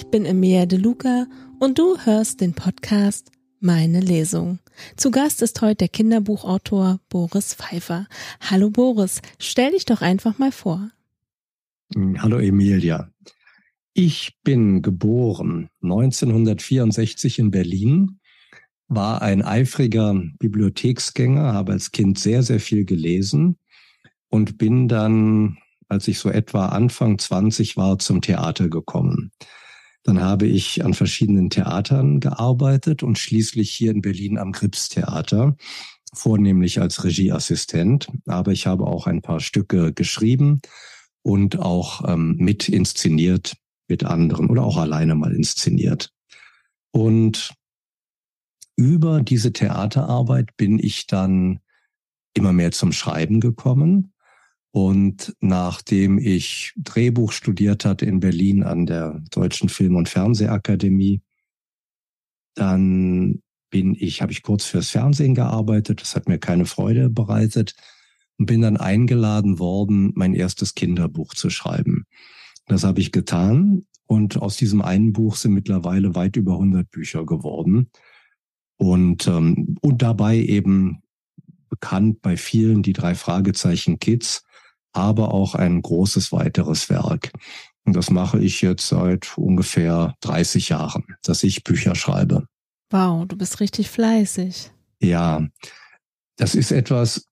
Ich bin Emilia De Luca und du hörst den Podcast Meine Lesung. Zu Gast ist heute der Kinderbuchautor Boris Pfeiffer. Hallo Boris, stell dich doch einfach mal vor. Hallo Emilia. Ich bin geboren 1964 in Berlin, war ein eifriger Bibliotheksgänger, habe als Kind sehr, sehr viel gelesen und bin dann als ich so etwa Anfang 20 war, zum Theater gekommen. Dann habe ich an verschiedenen Theatern gearbeitet und schließlich hier in Berlin am Gripstheater, vornehmlich als Regieassistent. Aber ich habe auch ein paar Stücke geschrieben und auch ähm, mit inszeniert mit anderen oder auch alleine mal inszeniert. Und über diese Theaterarbeit bin ich dann immer mehr zum Schreiben gekommen und nachdem ich Drehbuch studiert hatte in Berlin an der Deutschen Film- und Fernsehakademie, dann bin ich, habe ich kurz fürs Fernsehen gearbeitet. Das hat mir keine Freude bereitet und bin dann eingeladen worden, mein erstes Kinderbuch zu schreiben. Das habe ich getan und aus diesem einen Buch sind mittlerweile weit über 100 Bücher geworden und ähm, und dabei eben bekannt bei vielen die drei Fragezeichen Kids aber auch ein großes weiteres Werk. Und das mache ich jetzt seit ungefähr 30 Jahren, dass ich Bücher schreibe. Wow, du bist richtig fleißig. Ja, das ist etwas,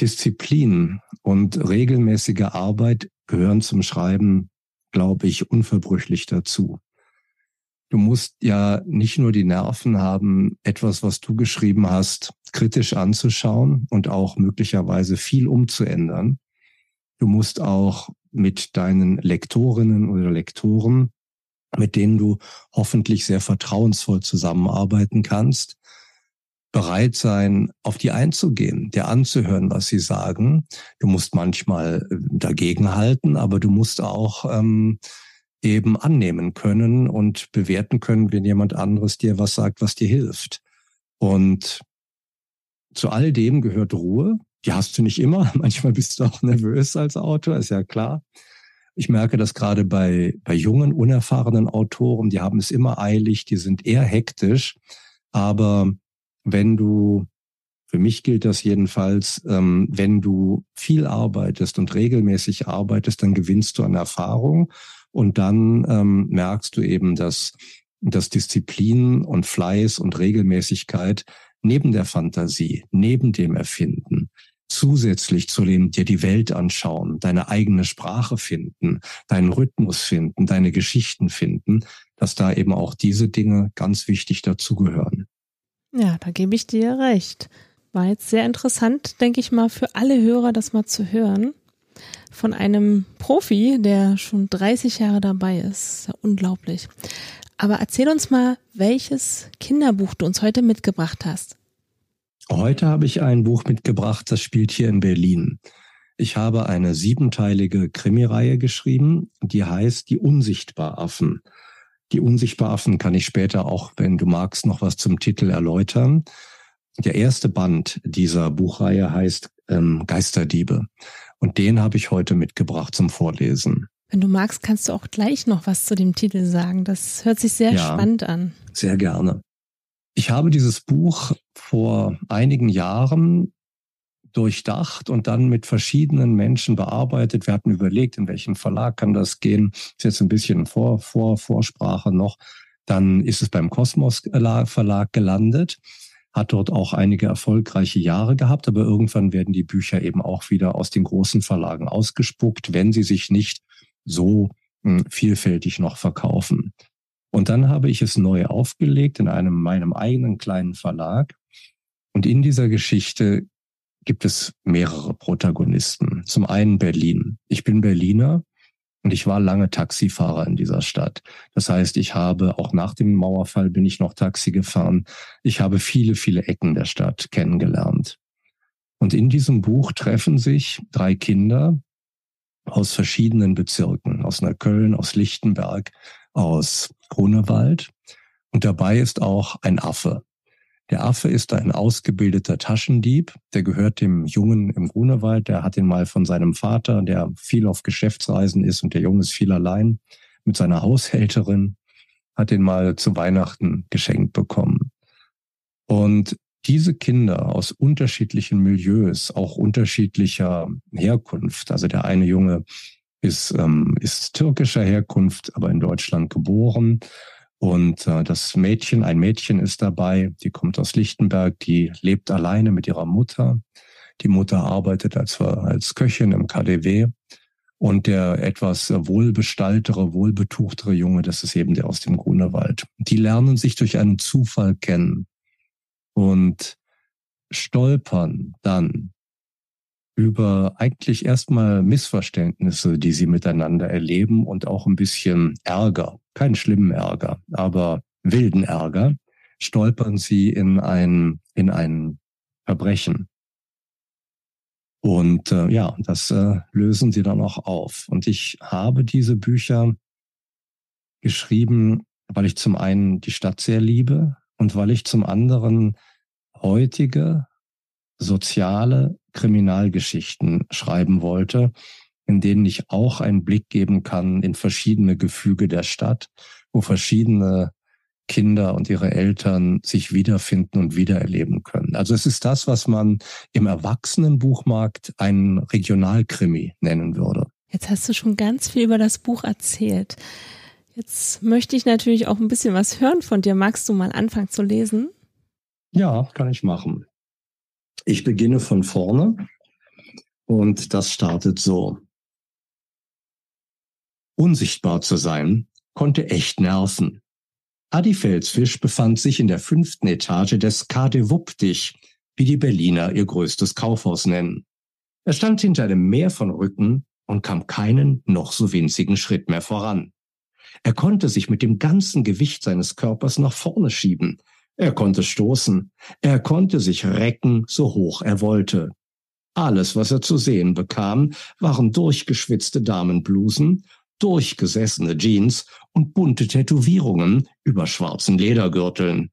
Disziplin und regelmäßige Arbeit gehören zum Schreiben, glaube ich, unverbrüchlich dazu. Du musst ja nicht nur die Nerven haben, etwas, was du geschrieben hast, kritisch anzuschauen und auch möglicherweise viel umzuändern, Du musst auch mit deinen Lektorinnen oder Lektoren, mit denen du hoffentlich sehr vertrauensvoll zusammenarbeiten kannst, bereit sein, auf die einzugehen, dir anzuhören, was sie sagen. Du musst manchmal äh, dagegenhalten, aber du musst auch ähm, eben annehmen können und bewerten können, wenn jemand anderes dir was sagt, was dir hilft. Und zu all dem gehört Ruhe, die hast du nicht immer. Manchmal bist du auch nervös als Autor, ist ja klar. Ich merke das gerade bei, bei jungen, unerfahrenen Autoren, die haben es immer eilig, die sind eher hektisch. Aber wenn du, für mich gilt das jedenfalls, ähm, wenn du viel arbeitest und regelmäßig arbeitest, dann gewinnst du an Erfahrung und dann ähm, merkst du eben, dass, dass Disziplin und Fleiß und Regelmäßigkeit neben der Fantasie, neben dem Erfinden, zusätzlich zu dem dir die Welt anschauen, deine eigene Sprache finden, deinen Rhythmus finden, deine Geschichten finden, dass da eben auch diese Dinge ganz wichtig dazugehören. Ja, da gebe ich dir recht. War jetzt sehr interessant, denke ich mal, für alle Hörer das mal zu hören. Von einem Profi, der schon 30 Jahre dabei ist. Ja unglaublich. Aber erzähl uns mal, welches Kinderbuch du uns heute mitgebracht hast. Heute habe ich ein Buch mitgebracht, das spielt hier in Berlin. Ich habe eine siebenteilige Krimireihe geschrieben, die heißt Die Unsichtbaraffen. Die Unsichtbaraffen kann ich später auch, wenn du magst, noch was zum Titel erläutern. Der erste Band dieser Buchreihe heißt ähm, Geisterdiebe. Und den habe ich heute mitgebracht zum Vorlesen. Wenn du magst, kannst du auch gleich noch was zu dem Titel sagen. Das hört sich sehr ja, spannend an. Sehr gerne. Ich habe dieses Buch vor einigen Jahren durchdacht und dann mit verschiedenen Menschen bearbeitet. Wir hatten überlegt, in welchem Verlag kann das gehen. Ist jetzt ein bisschen vor, vor Vorsprache noch. Dann ist es beim Kosmos Verlag gelandet, hat dort auch einige erfolgreiche Jahre gehabt, aber irgendwann werden die Bücher eben auch wieder aus den großen Verlagen ausgespuckt, wenn sie sich nicht so hm, vielfältig noch verkaufen. Und dann habe ich es neu aufgelegt in einem meinem eigenen kleinen Verlag. Und in dieser Geschichte gibt es mehrere Protagonisten. Zum einen Berlin. Ich bin Berliner und ich war lange Taxifahrer in dieser Stadt. Das heißt, ich habe auch nach dem Mauerfall bin ich noch Taxi gefahren. Ich habe viele, viele Ecken der Stadt kennengelernt. Und in diesem Buch treffen sich drei Kinder aus verschiedenen Bezirken, aus Neukölln, aus Lichtenberg, aus Grunewald. Und dabei ist auch ein Affe. Der Affe ist ein ausgebildeter Taschendieb. Der gehört dem Jungen im Grunewald. Der hat ihn mal von seinem Vater, der viel auf Geschäftsreisen ist und der Junge ist viel allein, mit seiner Haushälterin, hat den mal zu Weihnachten geschenkt bekommen. Und diese Kinder aus unterschiedlichen Milieus, auch unterschiedlicher Herkunft, also der eine Junge ist, ähm, ist türkischer Herkunft, aber in Deutschland geboren. Und äh, das Mädchen, ein Mädchen ist dabei, die kommt aus Lichtenberg, die lebt alleine mit ihrer Mutter. Die Mutter arbeitet als, als Köchin im KDW. Und der etwas wohlbestaltere, wohlbetuchtere Junge, das ist eben der aus dem Grunewald. Die lernen sich durch einen Zufall kennen und stolpern dann über eigentlich erstmal Missverständnisse, die sie miteinander erleben und auch ein bisschen Ärger, keinen schlimmen Ärger, aber wilden Ärger, stolpern sie in ein, in ein Verbrechen. Und äh, ja, das äh, lösen sie dann auch auf. Und ich habe diese Bücher geschrieben, weil ich zum einen die Stadt sehr liebe und weil ich zum anderen heutige soziale Kriminalgeschichten schreiben wollte, in denen ich auch einen Blick geben kann in verschiedene Gefüge der Stadt, wo verschiedene Kinder und ihre Eltern sich wiederfinden und wiedererleben können. Also es ist das, was man im Erwachsenenbuchmarkt einen Regionalkrimi nennen würde. Jetzt hast du schon ganz viel über das Buch erzählt. Jetzt möchte ich natürlich auch ein bisschen was hören von dir. Magst du mal anfangen zu lesen? Ja, kann ich machen. Ich beginne von vorne und das startet so. Unsichtbar zu sein konnte echt nerven. Adi Felsfisch befand sich in der fünften Etage des Kade Wuppdich, wie die Berliner ihr größtes Kaufhaus nennen. Er stand hinter einem Meer von Rücken und kam keinen noch so winzigen Schritt mehr voran. Er konnte sich mit dem ganzen Gewicht seines Körpers nach vorne schieben, er konnte stoßen. Er konnte sich recken, so hoch er wollte. Alles, was er zu sehen bekam, waren durchgeschwitzte Damenblusen, durchgesessene Jeans und bunte Tätowierungen über schwarzen Ledergürteln.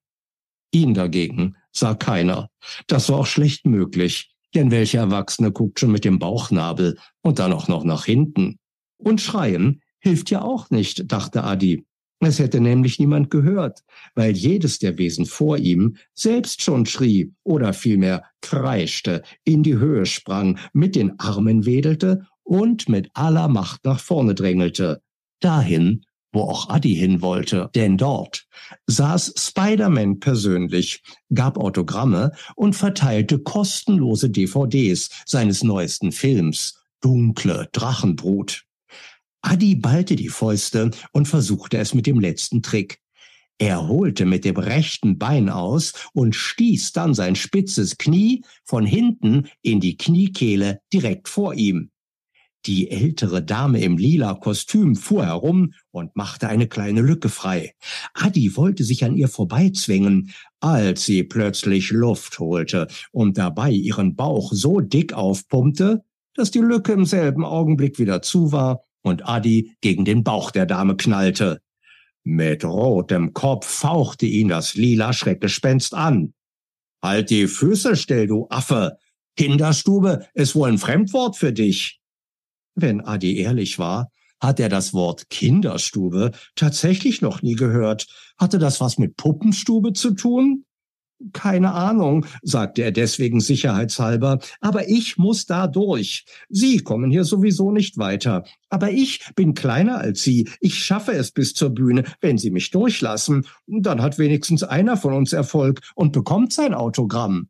Ihn dagegen sah keiner. Das war auch schlecht möglich, denn welcher Erwachsene guckt schon mit dem Bauchnabel und dann auch noch nach hinten? Und schreien hilft ja auch nicht, dachte Adi. Es hätte nämlich niemand gehört, weil jedes der Wesen vor ihm selbst schon schrie oder vielmehr kreischte, in die Höhe sprang, mit den Armen wedelte und mit aller Macht nach vorne drängelte. Dahin, wo auch Adi hin wollte, denn dort saß Spider-Man persönlich, gab Autogramme und verteilte kostenlose DVDs seines neuesten Films, Dunkle Drachenbrut. Adi ballte die Fäuste und versuchte es mit dem letzten Trick. Er holte mit dem rechten Bein aus und stieß dann sein spitzes Knie von hinten in die Kniekehle direkt vor ihm. Die ältere Dame im lila Kostüm fuhr herum und machte eine kleine Lücke frei. Adi wollte sich an ihr vorbeizwingen, als sie plötzlich Luft holte und dabei ihren Bauch so dick aufpumpte, dass die Lücke im selben Augenblick wieder zu war und Adi gegen den Bauch der Dame knallte. Mit rotem Kopf fauchte ihn das lila Schreckgespenst an. Halt die Füße still, du Affe! Kinderstube ist wohl ein Fremdwort für dich. Wenn Adi ehrlich war, hat er das Wort Kinderstube tatsächlich noch nie gehört. Hatte das was mit Puppenstube zu tun? Keine Ahnung, sagte er deswegen sicherheitshalber, aber ich muss da durch. Sie kommen hier sowieso nicht weiter. Aber ich bin kleiner als Sie. Ich schaffe es bis zur Bühne, wenn Sie mich durchlassen. Dann hat wenigstens einer von uns Erfolg und bekommt sein Autogramm.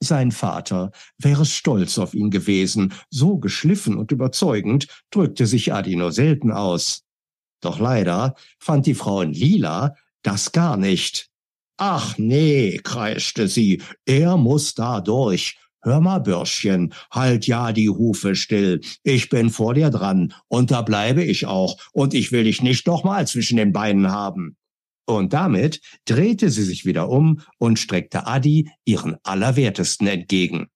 Sein Vater wäre stolz auf ihn gewesen. So geschliffen und überzeugend drückte sich Adi nur selten aus. Doch leider fand die Frau in Lila das gar nicht. Ach nee, kreischte sie, er muss da durch. Hör mal, Bürschchen, halt ja die Hufe still. Ich bin vor dir dran und da bleibe ich auch und ich will dich nicht nochmal zwischen den Beinen haben. Und damit drehte sie sich wieder um und streckte Adi ihren Allerwertesten entgegen.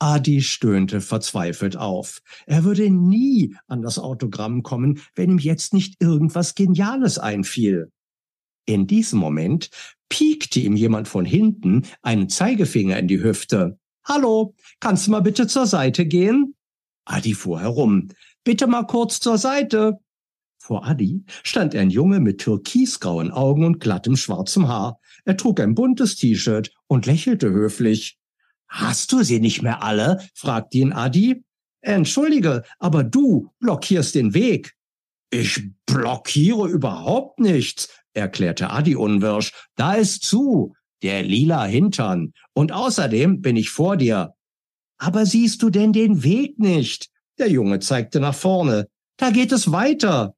Adi stöhnte verzweifelt auf. Er würde nie an das Autogramm kommen, wenn ihm jetzt nicht irgendwas Geniales einfiel. In diesem Moment piekte ihm jemand von hinten einen Zeigefinger in die Hüfte. Hallo, kannst du mal bitte zur Seite gehen? Adi fuhr herum. Bitte mal kurz zur Seite. Vor Adi stand ein Junge mit türkisgrauen Augen und glattem schwarzem Haar. Er trug ein buntes T-Shirt und lächelte höflich. Hast du sie nicht mehr alle? fragte ihn Adi. Entschuldige, aber du blockierst den Weg. Ich blockiere überhaupt nichts, erklärte Adi unwirsch. Da ist zu, der lila Hintern. Und außerdem bin ich vor dir. Aber siehst du denn den Weg nicht? Der Junge zeigte nach vorne. Da geht es weiter.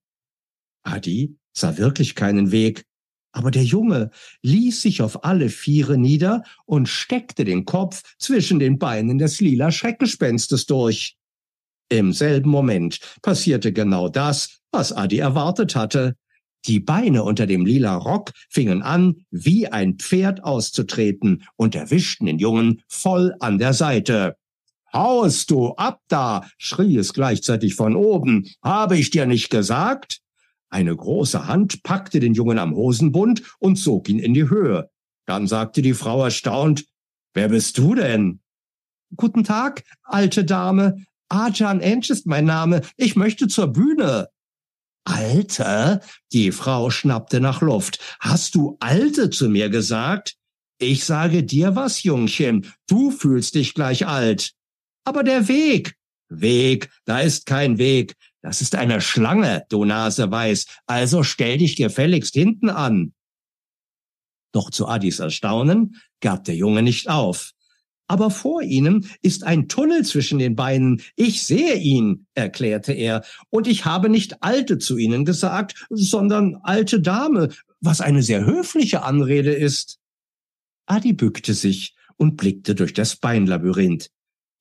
Adi sah wirklich keinen Weg. Aber der Junge ließ sich auf alle Viere nieder und steckte den Kopf zwischen den Beinen des lila Schreckgespenstes durch. Im selben Moment passierte genau das, was Adi erwartet hatte. Die Beine unter dem lila Rock fingen an, wie ein Pferd auszutreten und erwischten den Jungen voll an der Seite. Haust du ab da, schrie es gleichzeitig von oben. Habe ich dir nicht gesagt? Eine große Hand packte den Jungen am Hosenbund und zog ihn in die Höhe. Dann sagte die Frau erstaunt, Wer bist du denn? Guten Tag, alte Dame. Ajan Ensch ist mein Name. Ich möchte zur Bühne. Alte? Die Frau schnappte nach Luft. Hast du Alte zu mir gesagt? Ich sage dir was, Jungchen. Du fühlst dich gleich alt. Aber der Weg. Weg, da ist kein Weg. Das ist eine Schlange, du Nase weiß, also stell dich gefälligst hinten an. Doch zu Adis Erstaunen gab der Junge nicht auf. Aber vor ihnen ist ein Tunnel zwischen den Beinen. Ich sehe ihn, erklärte er, und ich habe nicht Alte zu ihnen gesagt, sondern alte Dame, was eine sehr höfliche Anrede ist. Adi bückte sich und blickte durch das Beinlabyrinth.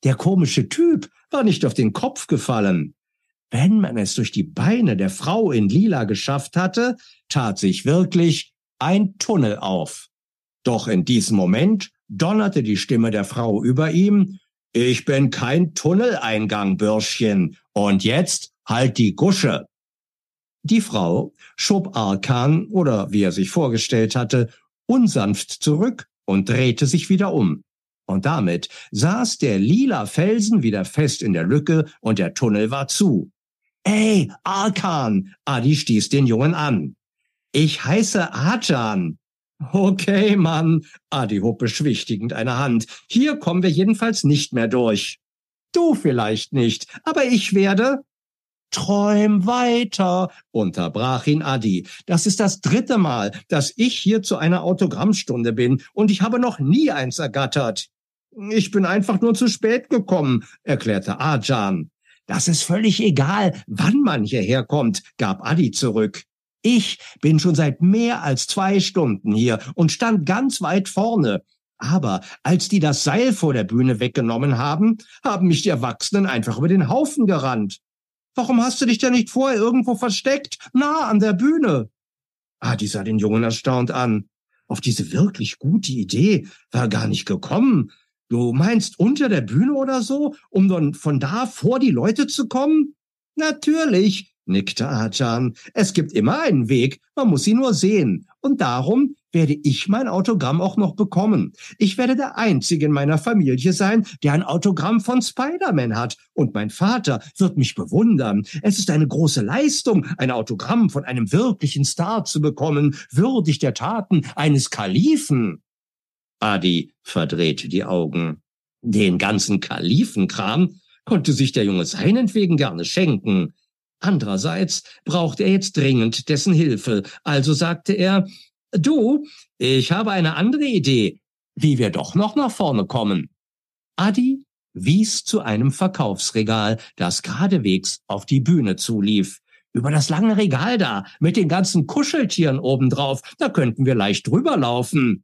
Der komische Typ war nicht auf den Kopf gefallen. Wenn man es durch die Beine der Frau in Lila geschafft hatte, tat sich wirklich ein Tunnel auf. Doch in diesem Moment donnerte die Stimme der Frau über ihm, ich bin kein Tunneleingang, Bürschchen, und jetzt halt die Gusche. Die Frau schob Arkan, oder wie er sich vorgestellt hatte, unsanft zurück und drehte sich wieder um. Und damit saß der lila Felsen wieder fest in der Lücke und der Tunnel war zu. Ey, Arkan! Adi stieß den Jungen an. Ich heiße Ajan. Okay, Mann. Adi hob beschwichtigend eine Hand. Hier kommen wir jedenfalls nicht mehr durch. Du vielleicht nicht, aber ich werde. Träum weiter, unterbrach ihn Adi. Das ist das dritte Mal, dass ich hier zu einer Autogrammstunde bin und ich habe noch nie eins ergattert. Ich bin einfach nur zu spät gekommen, erklärte Ajan. Das ist völlig egal, wann man hierher kommt, gab Adi zurück. Ich bin schon seit mehr als zwei Stunden hier und stand ganz weit vorne. Aber als die das Seil vor der Bühne weggenommen haben, haben mich die Erwachsenen einfach über den Haufen gerannt. Warum hast du dich denn nicht vorher irgendwo versteckt, nah an der Bühne? Adi sah den Jungen erstaunt an. Auf diese wirklich gute Idee war gar nicht gekommen. Du meinst unter der Bühne oder so, um dann von da vor die Leute zu kommen? Natürlich, nickte Ajan. Es gibt immer einen Weg, man muss ihn nur sehen. Und darum werde ich mein Autogramm auch noch bekommen. Ich werde der Einzige in meiner Familie sein, der ein Autogramm von Spider-Man hat. Und mein Vater wird mich bewundern. Es ist eine große Leistung, ein Autogramm von einem wirklichen Star zu bekommen, würdig der Taten eines Kalifen. Adi verdrehte die Augen. Den ganzen Kalifenkram konnte sich der Junge seinetwegen gerne schenken. Andererseits brauchte er jetzt dringend dessen Hilfe, also sagte er, Du, ich habe eine andere Idee, wie wir doch noch nach vorne kommen. Adi wies zu einem Verkaufsregal, das geradewegs auf die Bühne zulief. Über das lange Regal da, mit den ganzen Kuscheltieren obendrauf, da könnten wir leicht drüber laufen.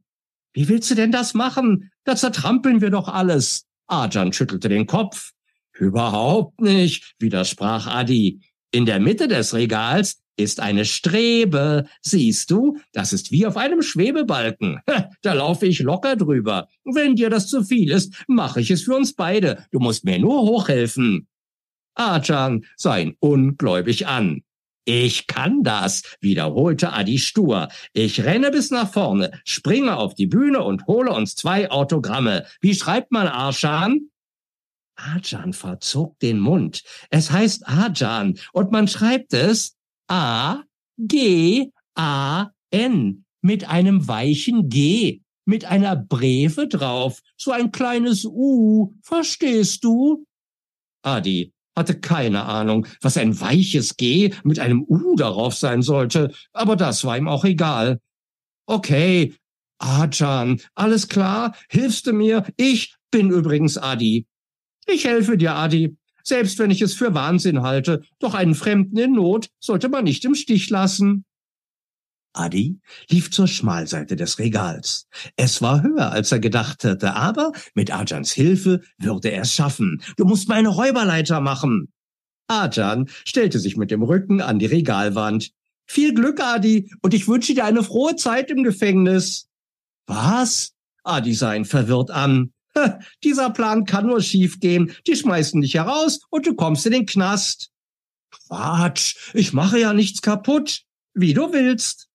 Wie willst du denn das machen? Da zertrampeln wir doch alles. Arjan schüttelte den Kopf. Überhaupt nicht, widersprach Adi. In der Mitte des Regals ist eine Strebe. Siehst du, das ist wie auf einem Schwebebalken. Da laufe ich locker drüber. Wenn dir das zu viel ist, mache ich es für uns beide. Du musst mir nur hochhelfen. Arjan sah ihn ungläubig an. Ich kann das, wiederholte Adi stur. Ich renne bis nach vorne, springe auf die Bühne und hole uns zwei Autogramme. Wie schreibt man Arschan? Arjan verzog den Mund. Es heißt Arjan und man schreibt es A, G, A, N. Mit einem weichen G. Mit einer Breve drauf. So ein kleines U. Verstehst du? Adi hatte keine Ahnung, was ein weiches G mit einem U darauf sein sollte, aber das war ihm auch egal. Okay, Ajan, alles klar, hilfst du mir? Ich bin übrigens Adi. Ich helfe dir, Adi, selbst wenn ich es für Wahnsinn halte, doch einen Fremden in Not sollte man nicht im Stich lassen. Adi lief zur Schmalseite des Regals. Es war höher, als er gedacht hatte, aber mit Ajans Hilfe würde er es schaffen. Du musst mir eine Räuberleiter machen. Ajan stellte sich mit dem Rücken an die Regalwand. Viel Glück, Adi, und ich wünsche dir eine frohe Zeit im Gefängnis. Was? Adi sah ihn verwirrt an. Dieser Plan kann nur schiefgehen. Die schmeißen dich heraus und du kommst in den Knast. Quatsch, ich mache ja nichts kaputt. Wie du willst.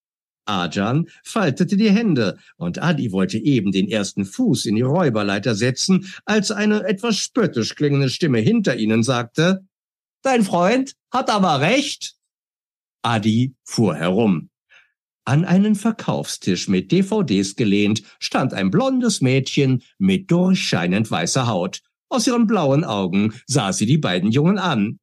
Ajan faltete die Hände, und Adi wollte eben den ersten Fuß in die Räuberleiter setzen, als eine etwas spöttisch klingende Stimme hinter ihnen sagte, Dein Freund hat aber recht. Adi fuhr herum. An einen Verkaufstisch mit DVDs gelehnt stand ein blondes Mädchen mit durchscheinend weißer Haut. Aus ihren blauen Augen sah sie die beiden Jungen an.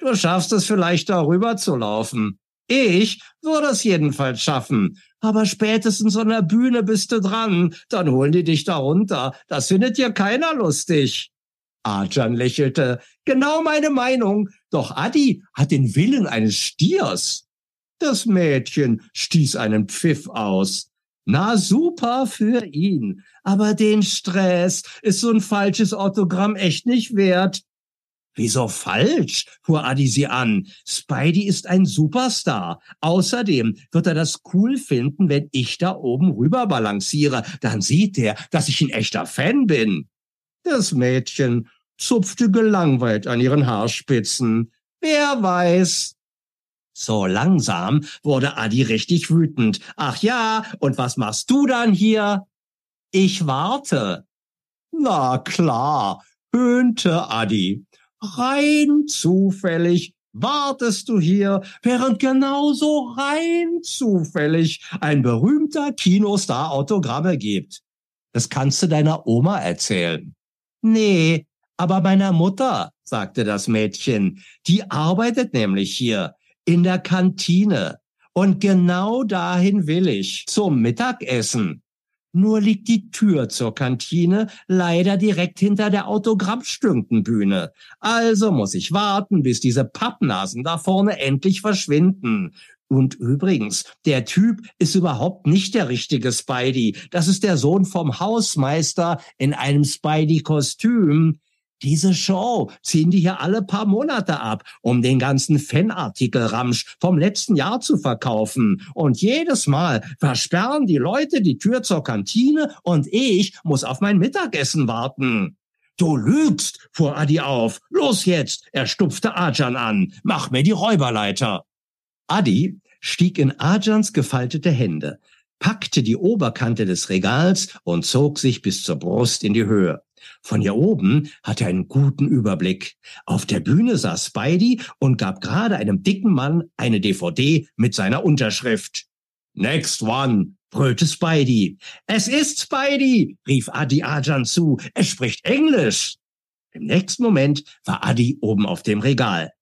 Du schaffst es vielleicht darüber zu laufen. Ich würde es jedenfalls schaffen. Aber spätestens an der Bühne bist du dran. Dann holen die dich da runter. Das findet dir keiner lustig. Arjan lächelte. Genau meine Meinung. Doch Adi hat den Willen eines Stiers. Das Mädchen stieß einen Pfiff aus. Na super für ihn. Aber den Stress ist so ein falsches Autogramm echt nicht wert. Wieso falsch? fuhr Adi sie an. Spidey ist ein Superstar. Außerdem wird er das cool finden, wenn ich da oben rüber balanciere. Dann sieht er, dass ich ein echter Fan bin. Das Mädchen zupfte gelangweilt an ihren Haarspitzen. Wer weiß? So langsam wurde Adi richtig wütend. Ach ja, und was machst du dann hier? Ich warte. Na klar, höhnte Adi. Rein zufällig wartest du hier, während genauso rein zufällig ein berühmter Kinostar Autogramme gibt. Das kannst du deiner Oma erzählen. Nee, aber meiner Mutter, sagte das Mädchen. Die arbeitet nämlich hier in der Kantine. Und genau dahin will ich, zum Mittagessen. Nur liegt die Tür zur Kantine leider direkt hinter der Autogrammstünkenbühne. Also muss ich warten, bis diese Pappnasen da vorne endlich verschwinden. Und übrigens, der Typ ist überhaupt nicht der richtige Spidey. Das ist der Sohn vom Hausmeister in einem Spidey-Kostüm. Diese Show ziehen die hier alle paar Monate ab, um den ganzen Fanartikel-Ramsch vom letzten Jahr zu verkaufen. Und jedes Mal versperren die Leute die Tür zur Kantine und ich muss auf mein Mittagessen warten. Du lügst, fuhr Adi auf. Los jetzt, er stupfte Ajan an. Mach mir die Räuberleiter. Adi stieg in Ajans gefaltete Hände, packte die Oberkante des Regals und zog sich bis zur Brust in die Höhe. Von hier oben hatte er einen guten Überblick. Auf der Bühne saß Spidey und gab gerade einem dicken Mann eine DVD mit seiner Unterschrift. Next one, brüllte Spidey. Es ist Spidey, rief Adi Ajan zu. Es spricht Englisch. Im nächsten Moment war Adi oben auf dem Regal.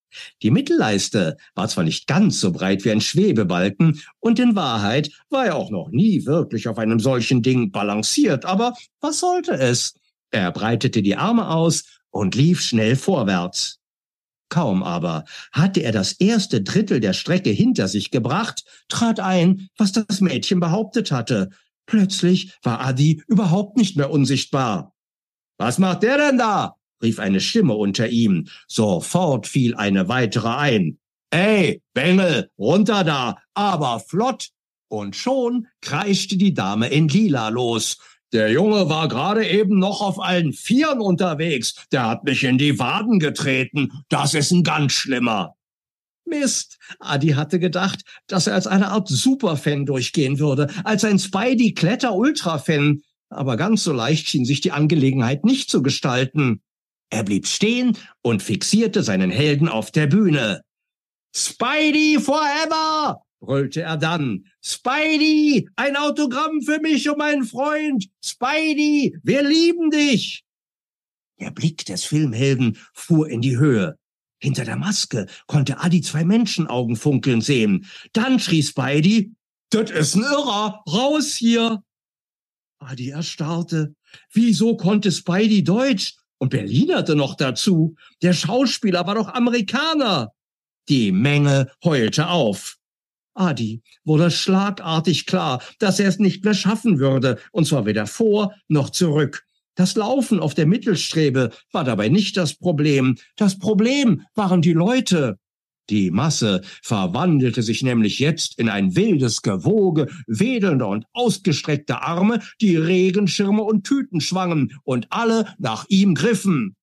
Die Mittelleiste war zwar nicht ganz so breit wie ein Schwebebalken, und in Wahrheit war er auch noch nie wirklich auf einem solchen Ding balanciert, aber was sollte es? Er breitete die Arme aus und lief schnell vorwärts. Kaum aber hatte er das erste Drittel der Strecke hinter sich gebracht, trat ein, was das Mädchen behauptet hatte. Plötzlich war Adi überhaupt nicht mehr unsichtbar. Was macht der denn da? rief eine Stimme unter ihm. Sofort fiel eine weitere ein. Ey, Bengel, runter da, aber flott! Und schon kreischte die Dame in Lila los. Der Junge war gerade eben noch auf allen Vieren unterwegs. Der hat mich in die Waden getreten. Das ist ein ganz schlimmer. Mist. Adi hatte gedacht, dass er als eine Art Superfan durchgehen würde, als ein Spidey-Kletter-Ultra-Fan. Aber ganz so leicht schien sich die Angelegenheit nicht zu gestalten. Er blieb stehen und fixierte seinen Helden auf der Bühne. Spidey forever! Brüllte er dann. Spidey, ein Autogramm für mich und meinen Freund. Spidey, wir lieben dich. Der Blick des Filmhelden fuhr in die Höhe. Hinter der Maske konnte Adi zwei Menschenaugen funkeln sehen. Dann schrie Spidey, das ist ein Irrer, raus hier! Adi erstarrte. Wieso konnte Spidey Deutsch? Und Berlinerte noch dazu. Der Schauspieler war doch Amerikaner. Die Menge heulte auf. Adi wurde schlagartig klar, dass er es nicht mehr schaffen würde, und zwar weder vor noch zurück. Das Laufen auf der Mittelstrebe war dabei nicht das Problem. Das Problem waren die Leute. Die Masse verwandelte sich nämlich jetzt in ein wildes Gewoge wedelnder und ausgestreckter Arme, die Regenschirme und Tüten schwangen und alle nach ihm griffen.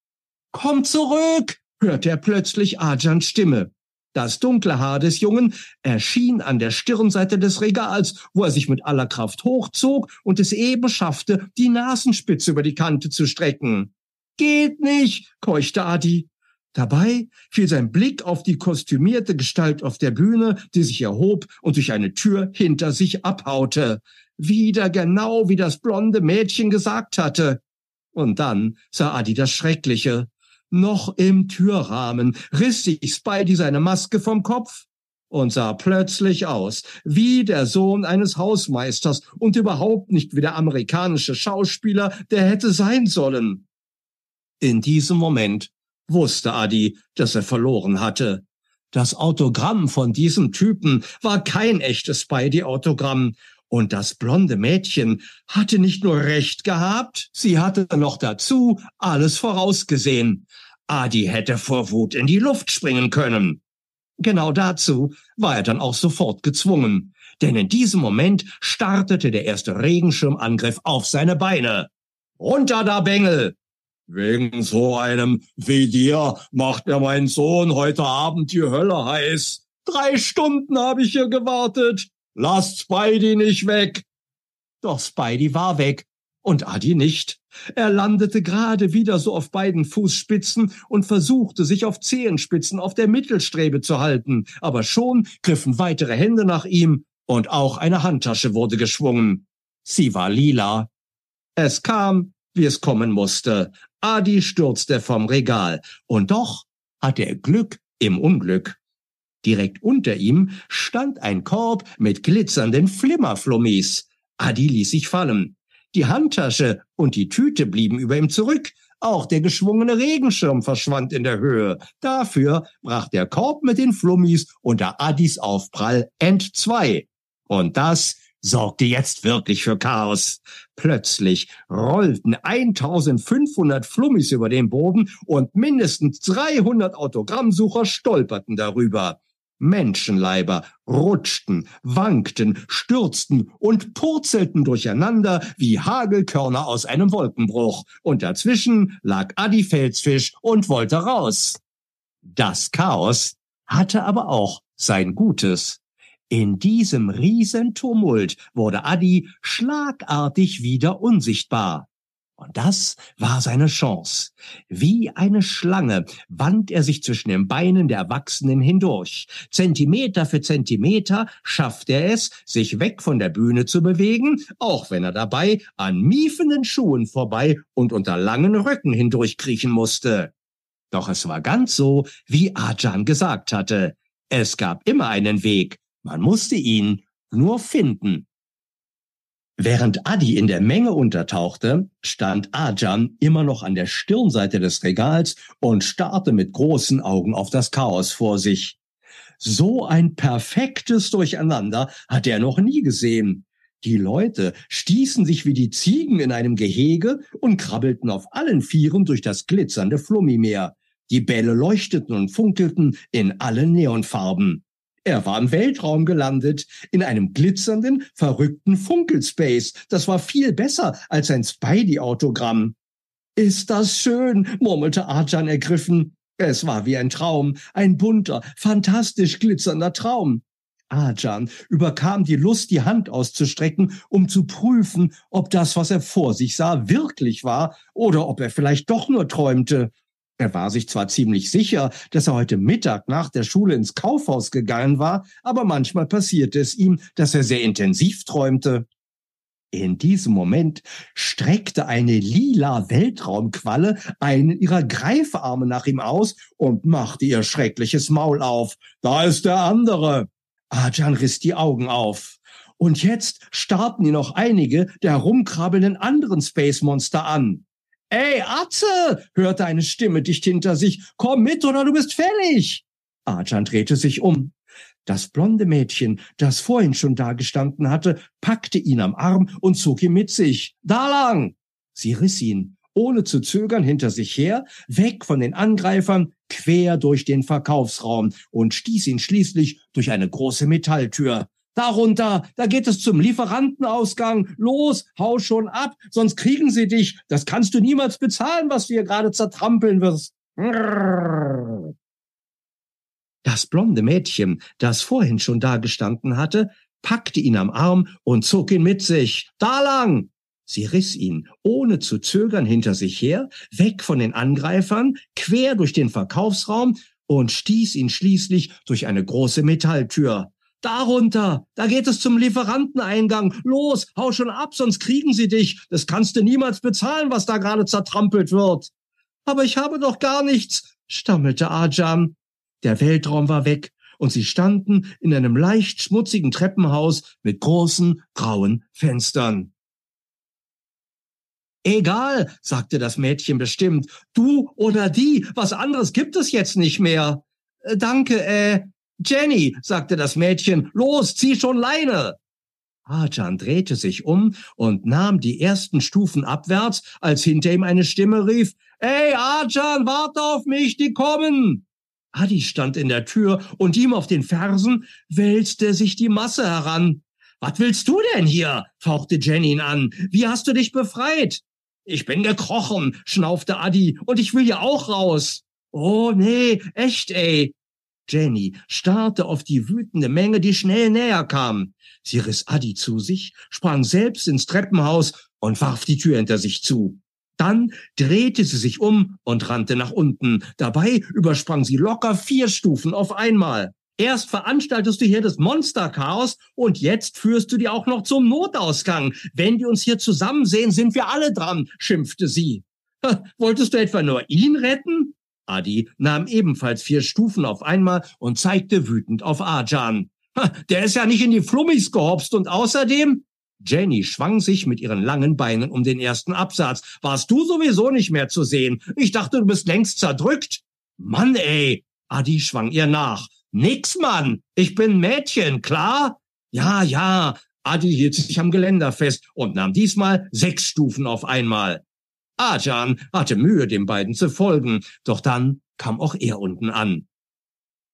Komm zurück! hörte er plötzlich Ajans Stimme. Das dunkle Haar des Jungen erschien an der Stirnseite des Regals, wo er sich mit aller Kraft hochzog und es eben schaffte, die Nasenspitze über die Kante zu strecken. Geht nicht, keuchte Adi. Dabei fiel sein Blick auf die kostümierte Gestalt auf der Bühne, die sich erhob und durch eine Tür hinter sich abhaute. Wieder genau wie das blonde Mädchen gesagt hatte. Und dann sah Adi das Schreckliche. Noch im Türrahmen riss sich Spidey seine Maske vom Kopf und sah plötzlich aus wie der Sohn eines Hausmeisters und überhaupt nicht wie der amerikanische Schauspieler, der hätte sein sollen. In diesem Moment wusste Adi, dass er verloren hatte. Das Autogramm von diesem Typen war kein echtes Spidey-Autogramm. Und das blonde Mädchen hatte nicht nur recht gehabt, sie hatte noch dazu alles vorausgesehen. Adi hätte vor Wut in die Luft springen können. Genau dazu war er dann auch sofort gezwungen, denn in diesem Moment startete der erste Regenschirmangriff auf seine Beine. Runter da, Bengel! Wegen so einem wie dir macht mir mein Sohn heute Abend die Hölle heiß. Drei Stunden habe ich hier gewartet. Lasst Spidey nicht weg. Doch Spidey war weg und Adi nicht. Er landete gerade wieder so auf beiden Fußspitzen und versuchte, sich auf Zehenspitzen auf der Mittelstrebe zu halten, aber schon griffen weitere Hände nach ihm und auch eine Handtasche wurde geschwungen. Sie war lila. Es kam, wie es kommen musste. Adi stürzte vom Regal. Und doch hatte er Glück im Unglück. Direkt unter ihm stand ein Korb mit glitzernden Flimmerflummis. Adi ließ sich fallen. Die Handtasche und die Tüte blieben über ihm zurück. Auch der geschwungene Regenschirm verschwand in der Höhe. Dafür brach der Korb mit den Flummis unter Addis Aufprall entzwei. Und das sorgte jetzt wirklich für Chaos. Plötzlich rollten 1500 Flummis über den Boden und mindestens 300 Autogrammsucher stolperten darüber. Menschenleiber rutschten, wankten, stürzten und purzelten durcheinander wie Hagelkörner aus einem Wolkenbruch. Und dazwischen lag Adi Felsfisch und wollte raus. Das Chaos hatte aber auch sein Gutes. In diesem Riesentumult wurde Adi schlagartig wieder unsichtbar. Und das war seine Chance. Wie eine Schlange wand er sich zwischen den Beinen der Erwachsenen hindurch. Zentimeter für Zentimeter schaffte er es, sich weg von der Bühne zu bewegen, auch wenn er dabei an miefenden Schuhen vorbei und unter langen Röcken hindurchkriechen musste. Doch es war ganz so, wie Ajan gesagt hatte. Es gab immer einen Weg. Man musste ihn nur finden. Während Adi in der Menge untertauchte, stand Ajan immer noch an der Stirnseite des Regals und starrte mit großen Augen auf das Chaos vor sich. So ein perfektes Durcheinander hatte er noch nie gesehen. Die Leute stießen sich wie die Ziegen in einem Gehege und krabbelten auf allen Vieren durch das glitzernde Flummimeer. Die Bälle leuchteten und funkelten in allen Neonfarben. Er war im Weltraum gelandet, in einem glitzernden, verrückten Funkelspace. Das war viel besser als ein Spidey-Autogramm. Ist das schön, murmelte Arjan ergriffen. Es war wie ein Traum, ein bunter, fantastisch glitzernder Traum. Arjan überkam die Lust, die Hand auszustrecken, um zu prüfen, ob das, was er vor sich sah, wirklich war oder ob er vielleicht doch nur träumte. Er war sich zwar ziemlich sicher, dass er heute Mittag nach der Schule ins Kaufhaus gegangen war, aber manchmal passierte es ihm, dass er sehr intensiv träumte. In diesem Moment streckte eine lila Weltraumqualle einen ihrer Greifarme nach ihm aus und machte ihr schreckliches Maul auf. Da ist der andere. Ajan riss die Augen auf. Und jetzt starrten ihn noch einige der herumkrabbelnden anderen Space Monster an. Ey, Atze! hörte eine Stimme dicht hinter sich. Komm mit oder du bist fällig! Arjan drehte sich um. Das blonde Mädchen, das vorhin schon dagestanden hatte, packte ihn am Arm und zog ihn mit sich. Da lang! Sie riss ihn, ohne zu zögern, hinter sich her, weg von den Angreifern, quer durch den Verkaufsraum und stieß ihn schließlich durch eine große Metalltür. Darunter, da geht es zum Lieferantenausgang. Los, hau schon ab, sonst kriegen sie dich. Das kannst du niemals bezahlen, was du hier gerade zertrampeln wirst. Das blonde Mädchen, das vorhin schon da gestanden hatte, packte ihn am Arm und zog ihn mit sich. Da lang! Sie riss ihn, ohne zu zögern, hinter sich her, weg von den Angreifern, quer durch den Verkaufsraum und stieß ihn schließlich durch eine große Metalltür. Darunter, da geht es zum Lieferanteneingang. Los, hau schon ab, sonst kriegen sie dich. Das kannst du niemals bezahlen, was da gerade zertrampelt wird. Aber ich habe doch gar nichts, stammelte Ajam. Der Weltraum war weg und sie standen in einem leicht schmutzigen Treppenhaus mit großen grauen Fenstern. Egal, sagte das Mädchen bestimmt. Du oder die, was anderes gibt es jetzt nicht mehr. Äh, danke, äh, Jenny, sagte das Mädchen, los, zieh schon Leine. Arjan drehte sich um und nahm die ersten Stufen abwärts, als hinter ihm eine Stimme rief, Ey, Arjan, warte auf mich, die kommen! Adi stand in der Tür und ihm auf den Fersen wälzte sich die Masse heran. Was willst du denn hier? fauchte Jenny ihn an. Wie hast du dich befreit? Ich bin gekrochen, schnaufte Adi, und ich will ja auch raus. Oh nee, echt ey, Jenny starrte auf die wütende Menge, die schnell näher kam. Sie riss Adi zu sich, sprang selbst ins Treppenhaus und warf die Tür hinter sich zu. Dann drehte sie sich um und rannte nach unten. Dabei übersprang sie locker vier Stufen auf einmal. Erst veranstaltest du hier das Monsterchaos und jetzt führst du die auch noch zum Notausgang. Wenn die uns hier zusammen sehen, sind wir alle dran, schimpfte sie. Wolltest du etwa nur ihn retten? Adi nahm ebenfalls vier Stufen auf einmal und zeigte wütend auf Arjan. Der ist ja nicht in die Flummis gehopst und außerdem... Jenny schwang sich mit ihren langen Beinen um den ersten Absatz. Warst du sowieso nicht mehr zu sehen? Ich dachte, du bist längst zerdrückt. Mann, ey! Adi schwang ihr nach. Nix, Mann! Ich bin Mädchen, klar? Ja, ja. Adi hielt sich am Geländer fest und nahm diesmal sechs Stufen auf einmal. Ajan hatte Mühe, den beiden zu folgen, doch dann kam auch er unten an.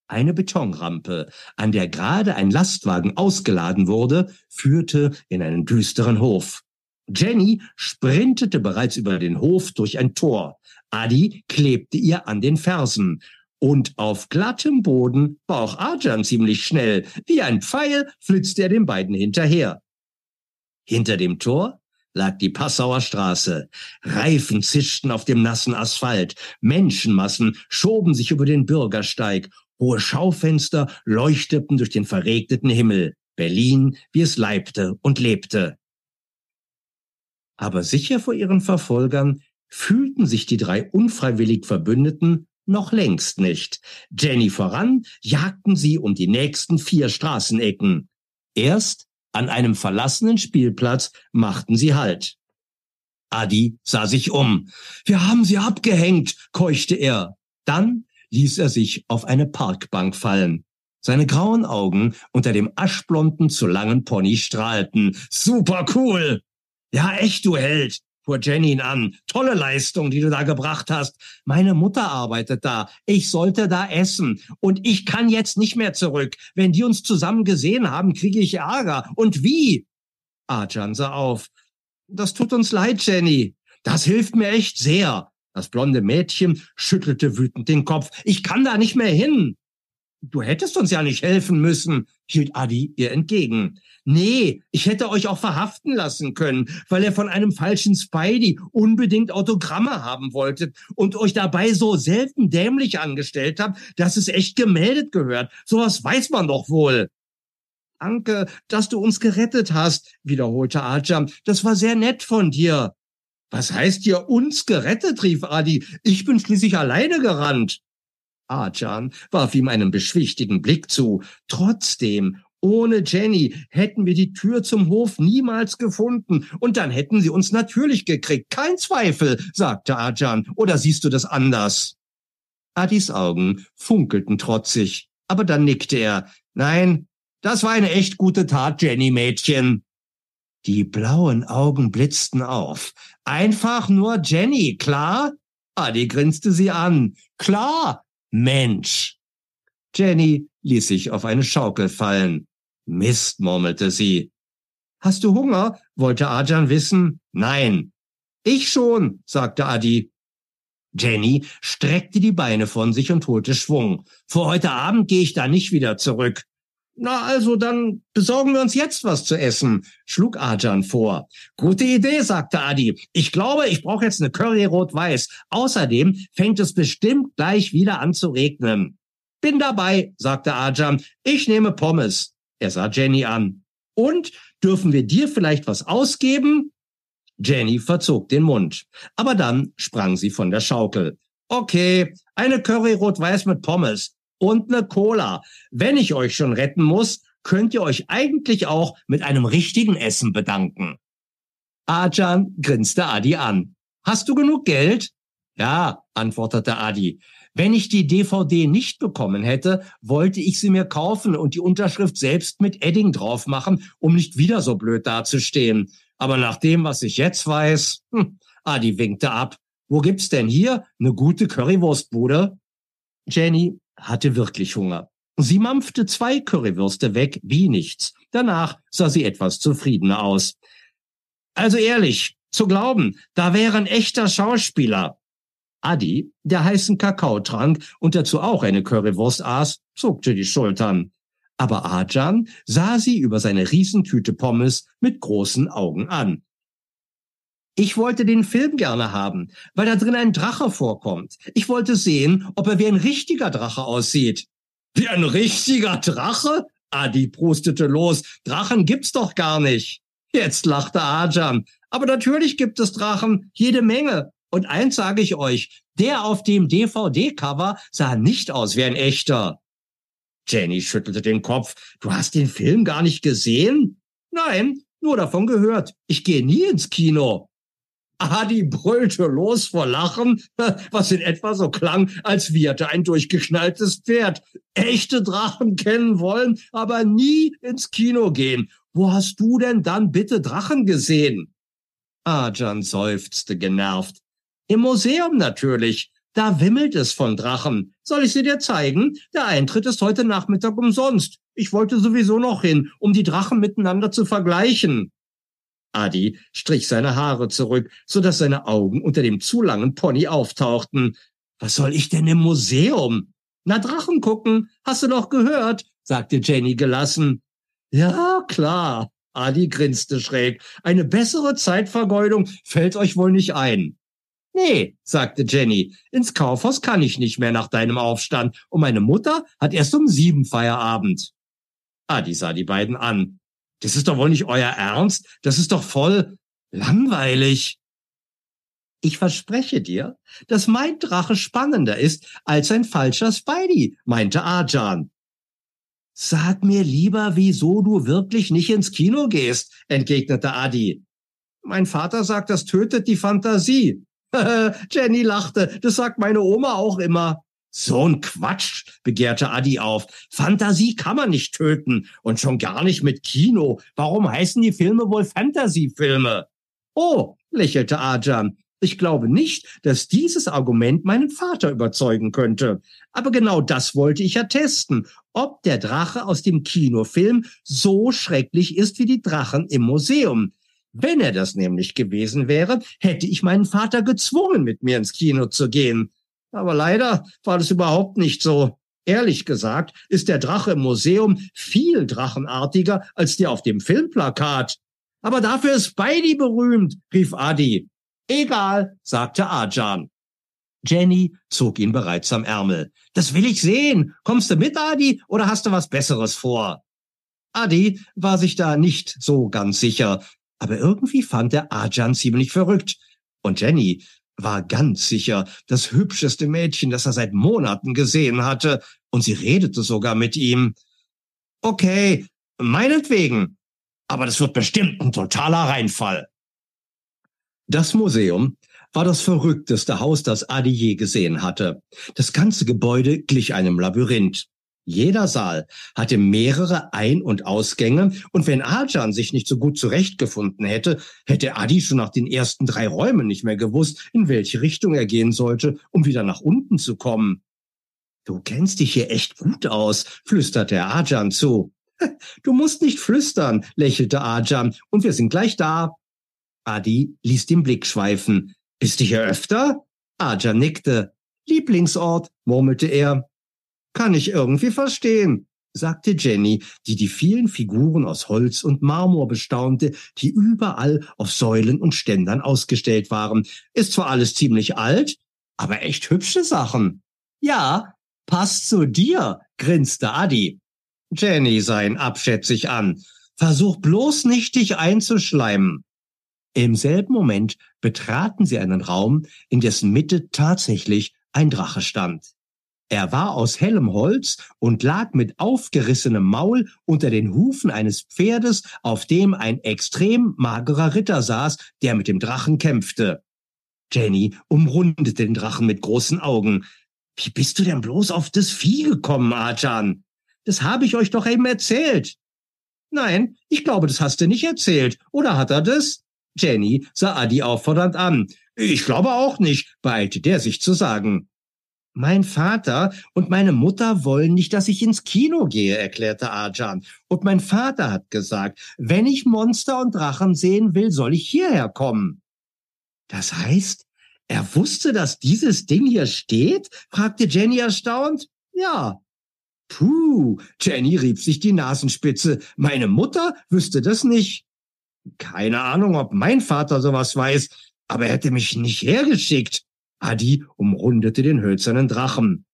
Eine Betonrampe, an der gerade ein Lastwagen ausgeladen wurde, führte in einen düsteren Hof. Jenny sprintete bereits über den Hof durch ein Tor. Adi klebte ihr an den Fersen. Und auf glattem Boden war auch Arjan ziemlich schnell. Wie ein Pfeil flitzte er den beiden hinterher. Hinter dem Tor lag die Passauer Straße. Reifen zischten auf dem nassen Asphalt. Menschenmassen schoben sich über den Bürgersteig. Hohe Schaufenster leuchteten durch den verregneten Himmel. Berlin, wie es leibte und lebte. Aber sicher vor ihren Verfolgern fühlten sich die drei unfreiwillig Verbündeten noch längst nicht. Jenny voran jagten sie um die nächsten vier Straßenecken. Erst an einem verlassenen Spielplatz machten sie Halt. Adi sah sich um. Wir haben sie abgehängt, keuchte er. Dann ließ er sich auf eine Parkbank fallen. Seine grauen Augen unter dem aschblonden zu langen Pony strahlten. Super cool! Ja, echt, du Held! Fuhr Jenny ihn an. Tolle Leistung, die du da gebracht hast. Meine Mutter arbeitet da. Ich sollte da essen. Und ich kann jetzt nicht mehr zurück. Wenn die uns zusammen gesehen haben, kriege ich Ärger. Und wie? Arjan sah auf. Das tut uns leid, Jenny. Das hilft mir echt sehr. Das blonde Mädchen schüttelte wütend den Kopf. Ich kann da nicht mehr hin. Du hättest uns ja nicht helfen müssen, hielt Adi ihr entgegen. Nee, ich hätte euch auch verhaften lassen können, weil er von einem falschen Spidey unbedingt Autogramme haben wollte und euch dabei so selten dämlich angestellt habt, dass es echt gemeldet gehört. Sowas weiß man doch wohl. Danke, dass du uns gerettet hast, wiederholte Ajam. Das war sehr nett von dir. Was heißt hier uns gerettet, rief Adi. Ich bin schließlich alleine gerannt. Arjan warf ihm einen beschwichtigen Blick zu. Trotzdem, ohne Jenny hätten wir die Tür zum Hof niemals gefunden und dann hätten sie uns natürlich gekriegt. Kein Zweifel, sagte Arjan. Oder siehst du das anders? Adis Augen funkelten trotzig, aber dann nickte er. Nein, das war eine echt gute Tat, Jenny Mädchen. Die blauen Augen blitzten auf. Einfach nur Jenny, klar? Adi grinste sie an. Klar, Mensch. Jenny ließ sich auf eine Schaukel fallen. Mist, murmelte sie. Hast du Hunger? wollte Arjan wissen. Nein. Ich schon, sagte Adi. Jenny streckte die Beine von sich und holte Schwung. Vor heute Abend gehe ich da nicht wieder zurück. Na also, dann besorgen wir uns jetzt was zu essen, schlug Arjan vor. Gute Idee, sagte Adi. Ich glaube, ich brauche jetzt eine Curry rot-weiß. Außerdem fängt es bestimmt gleich wieder an zu regnen. Bin dabei, sagte Arjan. Ich nehme Pommes. Er sah Jenny an. Und dürfen wir dir vielleicht was ausgeben? Jenny verzog den Mund. Aber dann sprang sie von der Schaukel. Okay, eine Curry rot-weiß mit Pommes und eine Cola. Wenn ich euch schon retten muss, könnt ihr euch eigentlich auch mit einem richtigen Essen bedanken. Ajan grinste Adi an. Hast du genug Geld? Ja, antwortete Adi. Wenn ich die DVD nicht bekommen hätte, wollte ich sie mir kaufen und die Unterschrift selbst mit Edding drauf machen, um nicht wieder so blöd dazustehen. Aber nach dem, was ich jetzt weiß, hm, Adi winkte ab. Wo gibt's denn hier eine gute Currywurstbude? Jenny hatte wirklich Hunger. Sie mampfte zwei Currywürste weg wie nichts. Danach sah sie etwas zufriedener aus. Also ehrlich, zu glauben, da wäre ein echter Schauspieler. Adi, der heißen Kakao trank und dazu auch eine Currywurst aß, zuckte die Schultern. Aber Ajan sah sie über seine Riesentüte Pommes mit großen Augen an. Ich wollte den Film gerne haben, weil da drin ein Drache vorkommt. Ich wollte sehen, ob er wie ein richtiger Drache aussieht. Wie ein richtiger Drache? Adi prustete los. Drachen gibt's doch gar nicht. Jetzt lachte Ajam. Aber natürlich gibt es Drachen, jede Menge. Und eins sage ich euch, der auf dem DVD-Cover sah nicht aus wie ein echter. Jenny schüttelte den Kopf. Du hast den Film gar nicht gesehen? Nein, nur davon gehört. Ich gehe nie ins Kino. Adi brüllte los vor Lachen, was in etwa so klang, als wieherte ein durchgeschnalltes Pferd. Echte Drachen kennen wollen, aber nie ins Kino gehen. Wo hast du denn dann bitte Drachen gesehen? Arjan seufzte genervt. Im Museum natürlich. Da wimmelt es von Drachen. Soll ich sie dir zeigen? Der Eintritt ist heute Nachmittag umsonst. Ich wollte sowieso noch hin, um die Drachen miteinander zu vergleichen. Adi strich seine Haare zurück, so dass seine Augen unter dem zu langen Pony auftauchten. Was soll ich denn im Museum? Na, Drachen gucken, hast du doch gehört, sagte Jenny gelassen. Ja, klar. Adi grinste schräg. Eine bessere Zeitvergeudung fällt euch wohl nicht ein. Nee, sagte Jenny, ins Kaufhaus kann ich nicht mehr nach deinem Aufstand und meine Mutter hat erst um sieben Feierabend. Adi sah die beiden an. Das ist doch wohl nicht euer Ernst? Das ist doch voll langweilig. Ich verspreche dir, dass mein Drache spannender ist als ein falscher Spidey, meinte Arjan. Sag mir lieber, wieso du wirklich nicht ins Kino gehst, entgegnete Adi. Mein Vater sagt, das tötet die Fantasie. Jenny lachte, das sagt meine Oma auch immer. So ein Quatsch, begehrte Adi auf. Fantasie kann man nicht töten und schon gar nicht mit Kino. Warum heißen die Filme wohl Fantasyfilme? Oh, lächelte Arjan. Ich glaube nicht, dass dieses Argument meinen Vater überzeugen könnte. Aber genau das wollte ich ja testen, ob der Drache aus dem Kinofilm so schrecklich ist wie die Drachen im Museum. Wenn er das nämlich gewesen wäre, hätte ich meinen Vater gezwungen, mit mir ins Kino zu gehen. Aber leider war das überhaupt nicht so. Ehrlich gesagt ist der Drache im Museum viel drachenartiger als der auf dem Filmplakat. Aber dafür ist Spidey berühmt, rief Adi. Egal, sagte Arjan. Jenny zog ihn bereits am Ärmel. Das will ich sehen. Kommst du mit, Adi, oder hast du was Besseres vor? Adi war sich da nicht so ganz sicher, aber irgendwie fand er Arjan ziemlich verrückt. Und Jenny war ganz sicher das hübscheste Mädchen, das er seit Monaten gesehen hatte, und sie redete sogar mit ihm. Okay, meinetwegen, aber das wird bestimmt ein totaler Reinfall. Das Museum war das verrückteste Haus, das Adi je gesehen hatte. Das ganze Gebäude glich einem Labyrinth. Jeder Saal hatte mehrere Ein- und Ausgänge, und wenn Arjan sich nicht so gut zurechtgefunden hätte, hätte Adi schon nach den ersten drei Räumen nicht mehr gewusst, in welche Richtung er gehen sollte, um wieder nach unten zu kommen. Du kennst dich hier echt gut aus, flüsterte Arjan zu. Du musst nicht flüstern, lächelte Arjan, und wir sind gleich da. Adi ließ den Blick schweifen. Bist du hier öfter? Arjan nickte. Lieblingsort, murmelte er. Kann ich irgendwie verstehen, sagte Jenny, die die vielen Figuren aus Holz und Marmor bestaunte, die überall auf Säulen und Ständern ausgestellt waren. Ist zwar alles ziemlich alt, aber echt hübsche Sachen. Ja, passt zu dir, grinste Adi. Jenny sah ihn abschätzig an. Versuch bloß nicht, dich einzuschleimen. Im selben Moment betraten sie einen Raum, in dessen Mitte tatsächlich ein Drache stand. Er war aus hellem Holz und lag mit aufgerissenem Maul unter den Hufen eines Pferdes, auf dem ein extrem magerer Ritter saß, der mit dem Drachen kämpfte. Jenny umrundete den Drachen mit großen Augen. Wie bist du denn bloß auf das Vieh gekommen, Arjan? Das habe ich euch doch eben erzählt. Nein, ich glaube, das hast du nicht erzählt. Oder hat er das? Jenny sah Adi auffordernd an. Ich glaube auch nicht, beeilte der sich zu sagen. Mein Vater und meine Mutter wollen nicht, dass ich ins Kino gehe, erklärte Arjan. Und mein Vater hat gesagt, wenn ich Monster und Drachen sehen will, soll ich hierher kommen. Das heißt, er wusste, dass dieses Ding hier steht? fragte Jenny erstaunt. Ja. Puh, Jenny rieb sich die Nasenspitze. Meine Mutter wüsste das nicht. Keine Ahnung, ob mein Vater sowas weiß, aber er hätte mich nicht hergeschickt. Adi umrundete den hölzernen Drachen.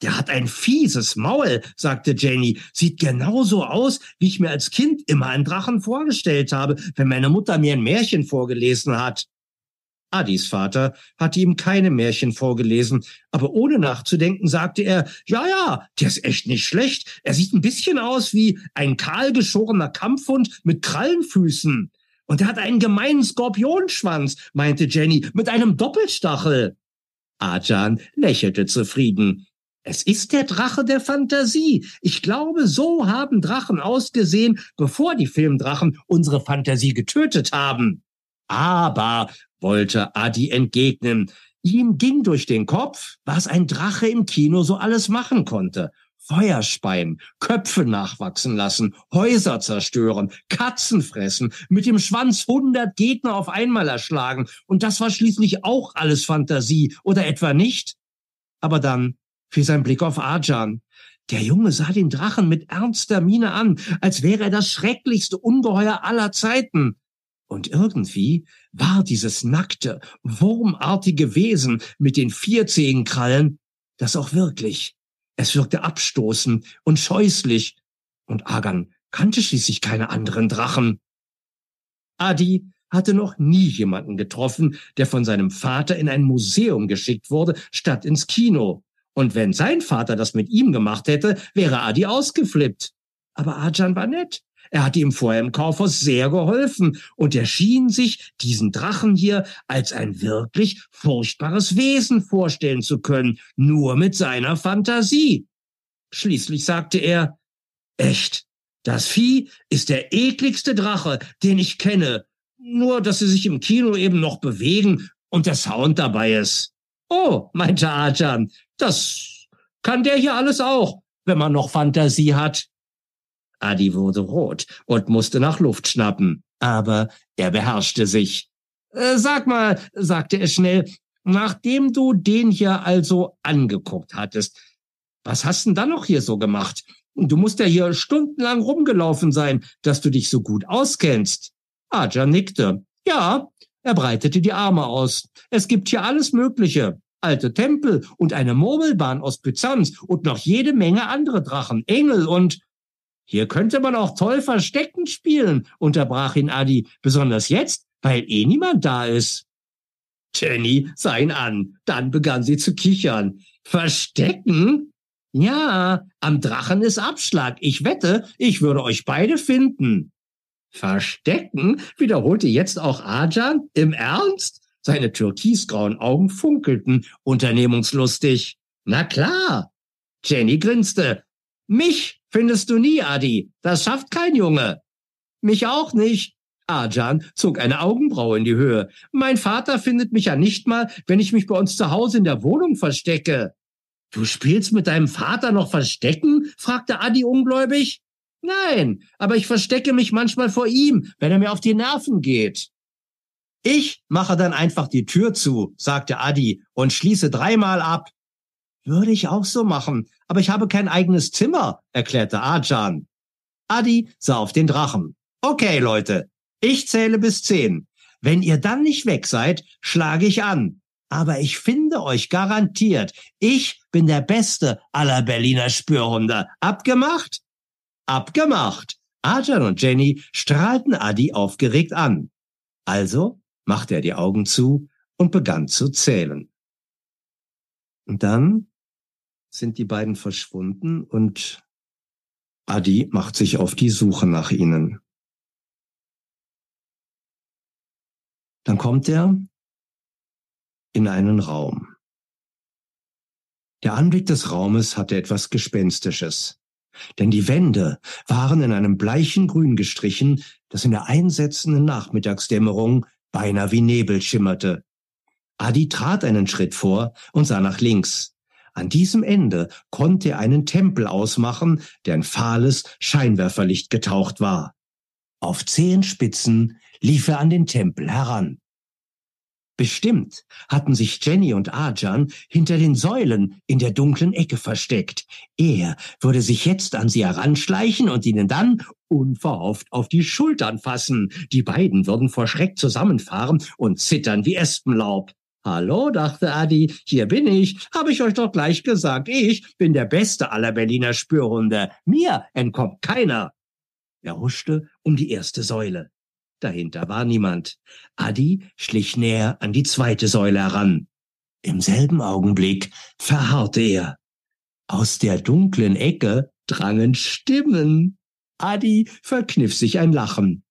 Der hat ein fieses Maul, sagte Jenny. Sieht genauso aus, wie ich mir als Kind immer einen Drachen vorgestellt habe, wenn meine Mutter mir ein Märchen vorgelesen hat. Adis Vater hatte ihm keine Märchen vorgelesen, aber ohne nachzudenken sagte er, ja, ja, der ist echt nicht schlecht. Er sieht ein bisschen aus wie ein kahlgeschorener Kampfhund mit Krallenfüßen. Und er hat einen gemeinen Skorpionschwanz, meinte Jenny, mit einem Doppelstachel. Arjan lächelte zufrieden. Es ist der Drache der Fantasie. Ich glaube, so haben Drachen ausgesehen, bevor die Filmdrachen unsere Fantasie getötet haben. Aber, wollte Adi entgegnen, ihm ging durch den Kopf, was ein Drache im Kino so alles machen konnte. Feuer speien, Köpfe nachwachsen lassen, Häuser zerstören, Katzen fressen, mit dem Schwanz hundert Gegner auf einmal erschlagen. Und das war schließlich auch alles Fantasie, oder etwa nicht? Aber dann fiel sein Blick auf Arjan. Der Junge sah den Drachen mit ernster Miene an, als wäre er das schrecklichste Ungeheuer aller Zeiten. Und irgendwie war dieses nackte, wurmartige Wesen mit den vier Zehenkrallen das auch wirklich. Es wirkte abstoßend und scheußlich, und Agan kannte schließlich keine anderen Drachen. Adi hatte noch nie jemanden getroffen, der von seinem Vater in ein Museum geschickt wurde, statt ins Kino. Und wenn sein Vater das mit ihm gemacht hätte, wäre Adi ausgeflippt. Aber Arjan war nett. Er hatte ihm vorher im Kaufhaus sehr geholfen und er schien sich diesen Drachen hier als ein wirklich furchtbares Wesen vorstellen zu können, nur mit seiner Fantasie. Schließlich sagte er, echt, das Vieh ist der ekligste Drache, den ich kenne, nur dass sie sich im Kino eben noch bewegen und der Sound dabei ist. Oh, meinte Arjan, das kann der hier alles auch, wenn man noch Fantasie hat. Adi wurde rot und musste nach Luft schnappen, aber er beherrschte sich. Äh, sag mal, sagte er schnell, nachdem du den hier also angeguckt hattest, Was hast denn dann noch hier so gemacht? Du musst ja hier stundenlang rumgelaufen sein, dass du dich so gut auskennst. Aja nickte. Ja, er breitete die Arme aus. Es gibt hier alles Mögliche. Alte Tempel und eine Murmelbahn aus Byzanz und noch jede Menge andere Drachen, Engel und hier könnte man auch toll Verstecken spielen, unterbrach ihn Adi, besonders jetzt, weil eh niemand da ist. Jenny sah ihn an, dann begann sie zu kichern. Verstecken? Ja, am Drachen ist Abschlag. Ich wette, ich würde euch beide finden. Verstecken? wiederholte jetzt auch Ajan. Im Ernst? Seine türkisgrauen Augen funkelten unternehmungslustig. Na klar. Jenny grinste. Mich findest du nie, Adi. Das schafft kein Junge. Mich auch nicht. Ajan zog eine Augenbraue in die Höhe. Mein Vater findet mich ja nicht mal, wenn ich mich bei uns zu Hause in der Wohnung verstecke. Du spielst mit deinem Vater noch Verstecken? fragte Adi ungläubig. Nein, aber ich verstecke mich manchmal vor ihm, wenn er mir auf die Nerven geht. Ich mache dann einfach die Tür zu, sagte Adi und schließe dreimal ab. Würde ich auch so machen, aber ich habe kein eigenes Zimmer, erklärte Ajan. Adi sah auf den Drachen. Okay, Leute, ich zähle bis zehn. Wenn ihr dann nicht weg seid, schlage ich an. Aber ich finde euch garantiert. Ich bin der Beste aller Berliner Spürhunde. Abgemacht? Abgemacht. Ajan und Jenny strahlten Adi aufgeregt an. Also machte er die Augen zu und begann zu zählen. Und dann sind die beiden verschwunden und Adi macht sich auf die Suche nach ihnen. Dann kommt er in einen Raum. Der Anblick des Raumes hatte etwas Gespenstisches, denn die Wände waren in einem bleichen Grün gestrichen, das in der einsetzenden Nachmittagsdämmerung beinahe wie Nebel schimmerte. Adi trat einen Schritt vor und sah nach links. An diesem Ende konnte er einen Tempel ausmachen, der in fahles Scheinwerferlicht getaucht war. Auf Zehenspitzen lief er an den Tempel heran. Bestimmt hatten sich Jenny und Arjan hinter den Säulen in der dunklen Ecke versteckt. Er würde sich jetzt an sie heranschleichen und ihnen dann unverhofft auf die Schultern fassen. Die beiden würden vor Schreck zusammenfahren und zittern wie Espenlaub. Hallo, dachte Adi, hier bin ich. Habe ich euch doch gleich gesagt. Ich bin der Beste aller Berliner Spürhunde. Mir entkommt keiner. Er huschte um die erste Säule. Dahinter war niemand. Adi schlich näher an die zweite Säule heran. Im selben Augenblick verharrte er. Aus der dunklen Ecke drangen Stimmen. Adi verkniff sich ein Lachen.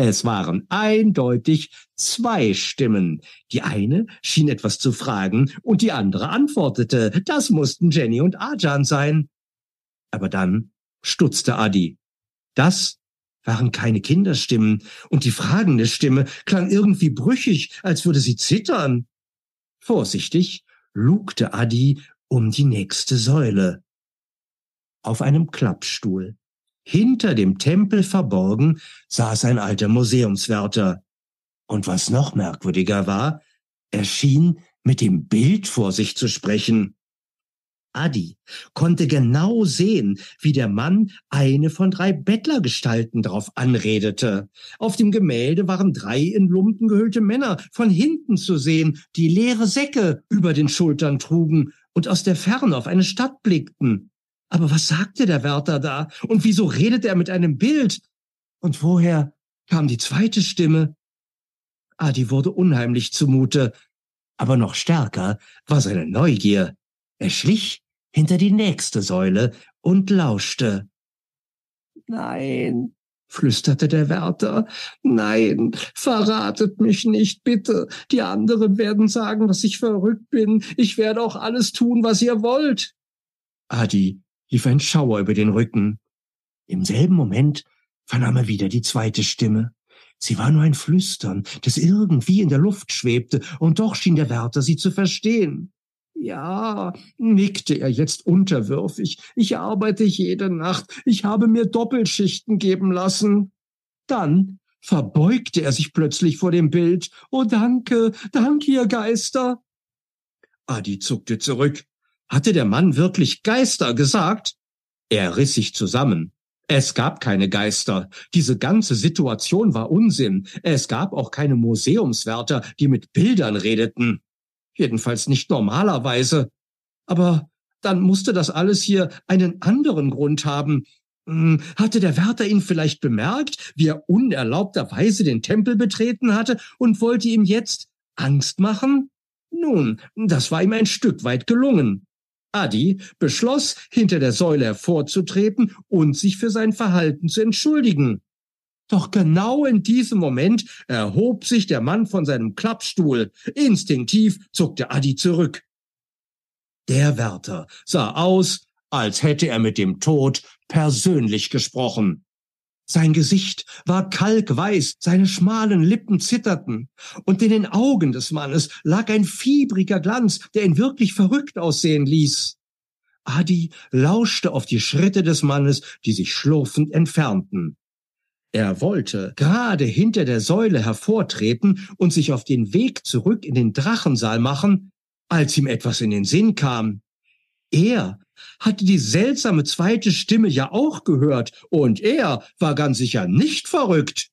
Es waren eindeutig zwei Stimmen. Die eine schien etwas zu fragen und die andere antwortete. Das mussten Jenny und Arjan sein. Aber dann stutzte Adi. Das waren keine Kinderstimmen und die fragende Stimme klang irgendwie brüchig, als würde sie zittern. Vorsichtig lugte Adi um die nächste Säule. Auf einem Klappstuhl hinter dem Tempel verborgen saß ein alter Museumswärter. Und was noch merkwürdiger war, er schien mit dem Bild vor sich zu sprechen. Adi konnte genau sehen, wie der Mann eine von drei Bettlergestalten darauf anredete. Auf dem Gemälde waren drei in Lumpen gehüllte Männer von hinten zu sehen, die leere Säcke über den Schultern trugen und aus der Ferne auf eine Stadt blickten. Aber was sagte der Wärter da? Und wieso redet er mit einem Bild? Und woher kam die zweite Stimme? Adi wurde unheimlich zumute, aber noch stärker war seine Neugier. Er schlich hinter die nächste Säule und lauschte. Nein, flüsterte der Wärter. Nein, verratet mich nicht, bitte. Die anderen werden sagen, dass ich verrückt bin. Ich werde auch alles tun, was ihr wollt. Adi lief ein Schauer über den Rücken. Im selben Moment vernahm er wieder die zweite Stimme. Sie war nur ein Flüstern, das irgendwie in der Luft schwebte, und doch schien der Wärter sie zu verstehen. Ja, nickte er jetzt unterwürfig. Ich arbeite jede Nacht. Ich habe mir Doppelschichten geben lassen. Dann verbeugte er sich plötzlich vor dem Bild. Oh, danke, danke, ihr Geister. Adi zuckte zurück. Hatte der Mann wirklich Geister gesagt? Er riss sich zusammen. Es gab keine Geister. Diese ganze Situation war Unsinn. Es gab auch keine Museumswärter, die mit Bildern redeten. Jedenfalls nicht normalerweise. Aber dann musste das alles hier einen anderen Grund haben. Hm, hatte der Wärter ihn vielleicht bemerkt, wie er unerlaubterweise den Tempel betreten hatte und wollte ihm jetzt Angst machen? Nun, das war ihm ein Stück weit gelungen. Adi beschloss, hinter der Säule hervorzutreten und sich für sein Verhalten zu entschuldigen. Doch genau in diesem Moment erhob sich der Mann von seinem Klappstuhl. Instinktiv zuckte Adi zurück. Der Wärter sah aus, als hätte er mit dem Tod persönlich gesprochen. Sein Gesicht war kalkweiß, seine schmalen Lippen zitterten, und in den Augen des Mannes lag ein fiebriger Glanz, der ihn wirklich verrückt aussehen ließ. Adi lauschte auf die Schritte des Mannes, die sich schlurfend entfernten. Er wollte gerade hinter der Säule hervortreten und sich auf den Weg zurück in den Drachensaal machen, als ihm etwas in den Sinn kam. Er hatte die seltsame zweite Stimme ja auch gehört, und er war ganz sicher nicht verrückt.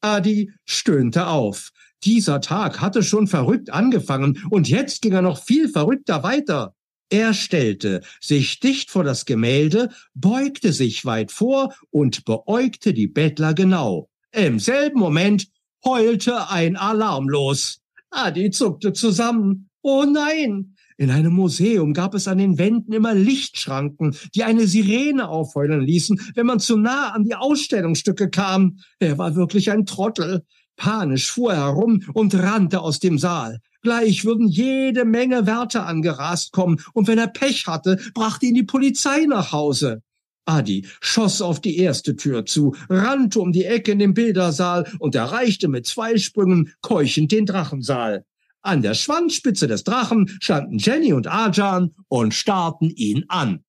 Adi stöhnte auf. Dieser Tag hatte schon verrückt angefangen, und jetzt ging er noch viel verrückter weiter. Er stellte sich dicht vor das Gemälde, beugte sich weit vor und beäugte die Bettler genau. Im selben Moment heulte ein Alarm los. Adi zuckte zusammen. Oh nein, in einem Museum gab es an den Wänden immer Lichtschranken, die eine Sirene aufheulen ließen, wenn man zu nah an die Ausstellungsstücke kam. Er war wirklich ein Trottel. Panisch fuhr er herum und rannte aus dem Saal. Gleich würden jede Menge Wärter angerast kommen, und wenn er Pech hatte, brachte ihn die Polizei nach Hause. Adi schoss auf die erste Tür zu, rannte um die Ecke in den Bildersaal und erreichte mit zwei Sprüngen keuchend den Drachensaal. An der Schwanzspitze des Drachen standen Jenny und Arjan und starrten ihn an.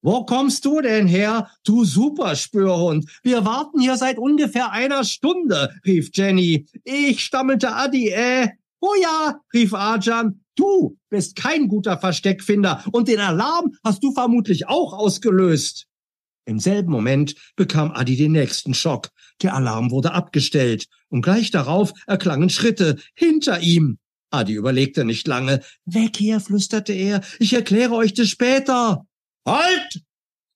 Wo kommst du denn her, du Superspürhund? Wir warten hier seit ungefähr einer Stunde, rief Jenny. Ich stammelte Adi, äh. Oh ja, rief Arjan. Du bist kein guter Versteckfinder und den Alarm hast du vermutlich auch ausgelöst. Im selben Moment bekam Adi den nächsten Schock. Der Alarm wurde abgestellt und gleich darauf erklangen Schritte hinter ihm. Adi überlegte nicht lange. Weg hier, flüsterte er. Ich erkläre euch das später. Halt!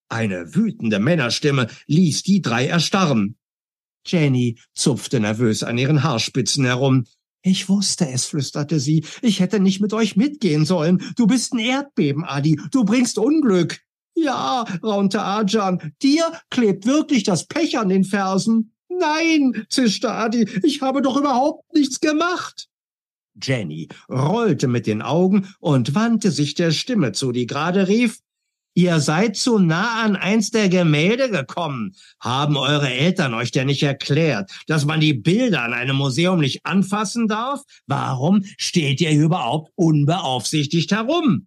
Eine wütende Männerstimme ließ die drei erstarren. Jenny zupfte nervös an ihren Haarspitzen herum. Ich wusste es, flüsterte sie. Ich hätte nicht mit euch mitgehen sollen. Du bist ein Erdbeben, Adi. Du bringst Unglück. Ja, raunte Arjan. Dir klebt wirklich das Pech an den Fersen. Nein, zischte Adi. Ich habe doch überhaupt nichts gemacht. Jenny rollte mit den Augen und wandte sich der Stimme zu, die gerade rief, Ihr seid zu nah an eins der Gemälde gekommen. Haben eure Eltern euch denn nicht erklärt, dass man die Bilder an einem Museum nicht anfassen darf? Warum steht ihr überhaupt unbeaufsichtigt herum?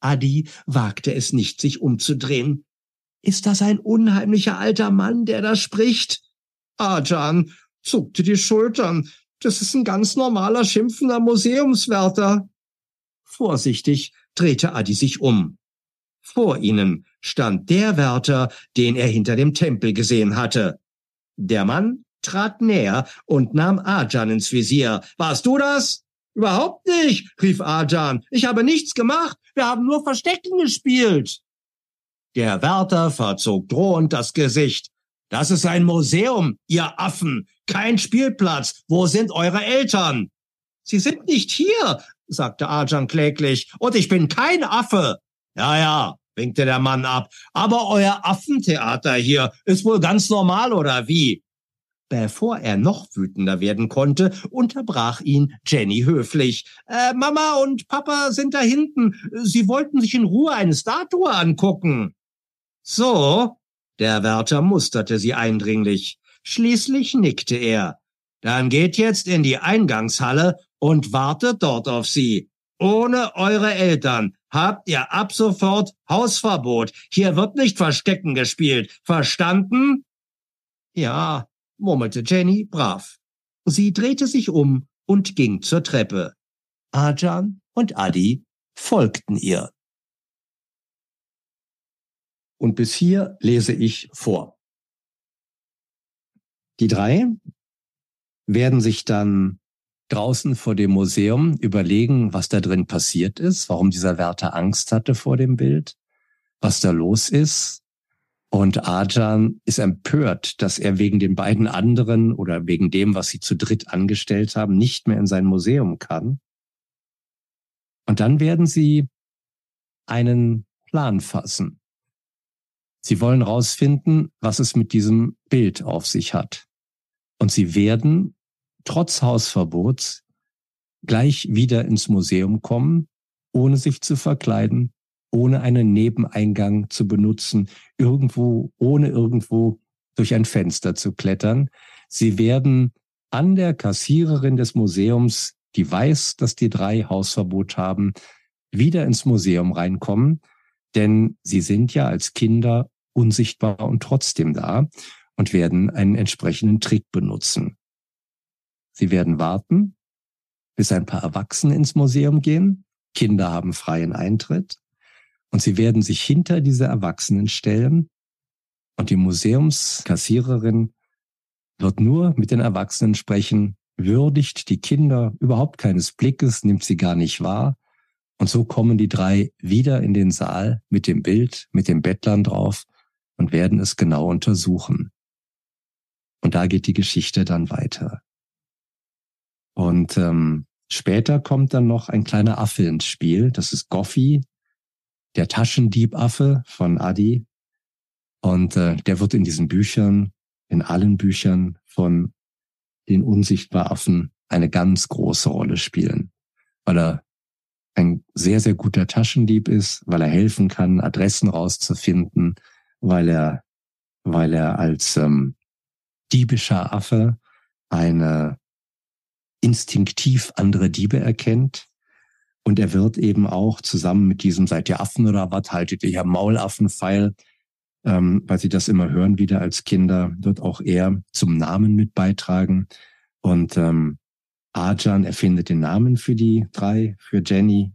Adi wagte es nicht, sich umzudrehen. Ist das ein unheimlicher alter Mann, der da spricht? Arjan zuckte die Schultern. Das ist ein ganz normaler schimpfender Museumswärter. Vorsichtig drehte Adi sich um. Vor ihnen stand der Wärter, den er hinter dem Tempel gesehen hatte. Der Mann trat näher und nahm Arjan ins Visier. Warst du das? Überhaupt nicht, rief Arjan. Ich habe nichts gemacht. Wir haben nur Verstecken gespielt. Der Wärter verzog drohend das Gesicht. Das ist ein Museum, ihr Affen, kein Spielplatz. Wo sind eure Eltern? Sie sind nicht hier, sagte Arjan kläglich, und ich bin kein Affe. Ja, ja, winkte der Mann ab, aber euer Affentheater hier ist wohl ganz normal, oder wie? Bevor er noch wütender werden konnte, unterbrach ihn Jenny höflich. Äh, Mama und Papa sind da hinten. Sie wollten sich in Ruhe eine Statue angucken. So, der Wärter musterte sie eindringlich. Schließlich nickte er. Dann geht jetzt in die Eingangshalle und wartet dort auf sie. Ohne eure Eltern habt ihr ab sofort Hausverbot. Hier wird nicht Verstecken gespielt. Verstanden? Ja, murmelte Jenny brav. Sie drehte sich um und ging zur Treppe. Arjan und Adi folgten ihr. Und bis hier lese ich vor. Die drei werden sich dann draußen vor dem Museum überlegen, was da drin passiert ist, warum dieser Wärter Angst hatte vor dem Bild, was da los ist. Und Arjan ist empört, dass er wegen den beiden anderen oder wegen dem, was sie zu dritt angestellt haben, nicht mehr in sein Museum kann. Und dann werden sie einen Plan fassen. Sie wollen rausfinden, was es mit diesem Bild auf sich hat. Und sie werden trotz Hausverbots gleich wieder ins Museum kommen, ohne sich zu verkleiden, ohne einen Nebeneingang zu benutzen, irgendwo, ohne irgendwo durch ein Fenster zu klettern. Sie werden an der Kassiererin des Museums, die weiß, dass die drei Hausverbot haben, wieder ins Museum reinkommen, denn sie sind ja als Kinder unsichtbar und trotzdem da und werden einen entsprechenden Trick benutzen. Sie werden warten, bis ein paar Erwachsene ins Museum gehen. Kinder haben freien Eintritt. Und sie werden sich hinter diese Erwachsenen stellen. Und die Museumskassiererin wird nur mit den Erwachsenen sprechen, würdigt die Kinder überhaupt keines Blickes, nimmt sie gar nicht wahr. Und so kommen die drei wieder in den Saal mit dem Bild, mit dem Bettlern drauf und werden es genau untersuchen. Und da geht die Geschichte dann weiter. Und ähm, später kommt dann noch ein kleiner Affe ins Spiel. Das ist Goffi, der Taschendiebaffe von Adi. Und äh, der wird in diesen Büchern, in allen Büchern von den Unsichtbaraffen eine ganz große Rolle spielen, weil er ein sehr, sehr guter Taschendieb ist, weil er helfen kann, Adressen rauszufinden, weil er, weil er als ähm, diebischer Affe eine instinktiv andere Diebe erkennt. Und er wird eben auch zusammen mit diesem seid ihr Affen oder was, haltet ihr ja Maulaffenpfeil, ähm, weil sie das immer hören wieder als Kinder, wird auch er zum Namen mit beitragen. Und ähm, Arjan erfindet den Namen für die drei, für Jenny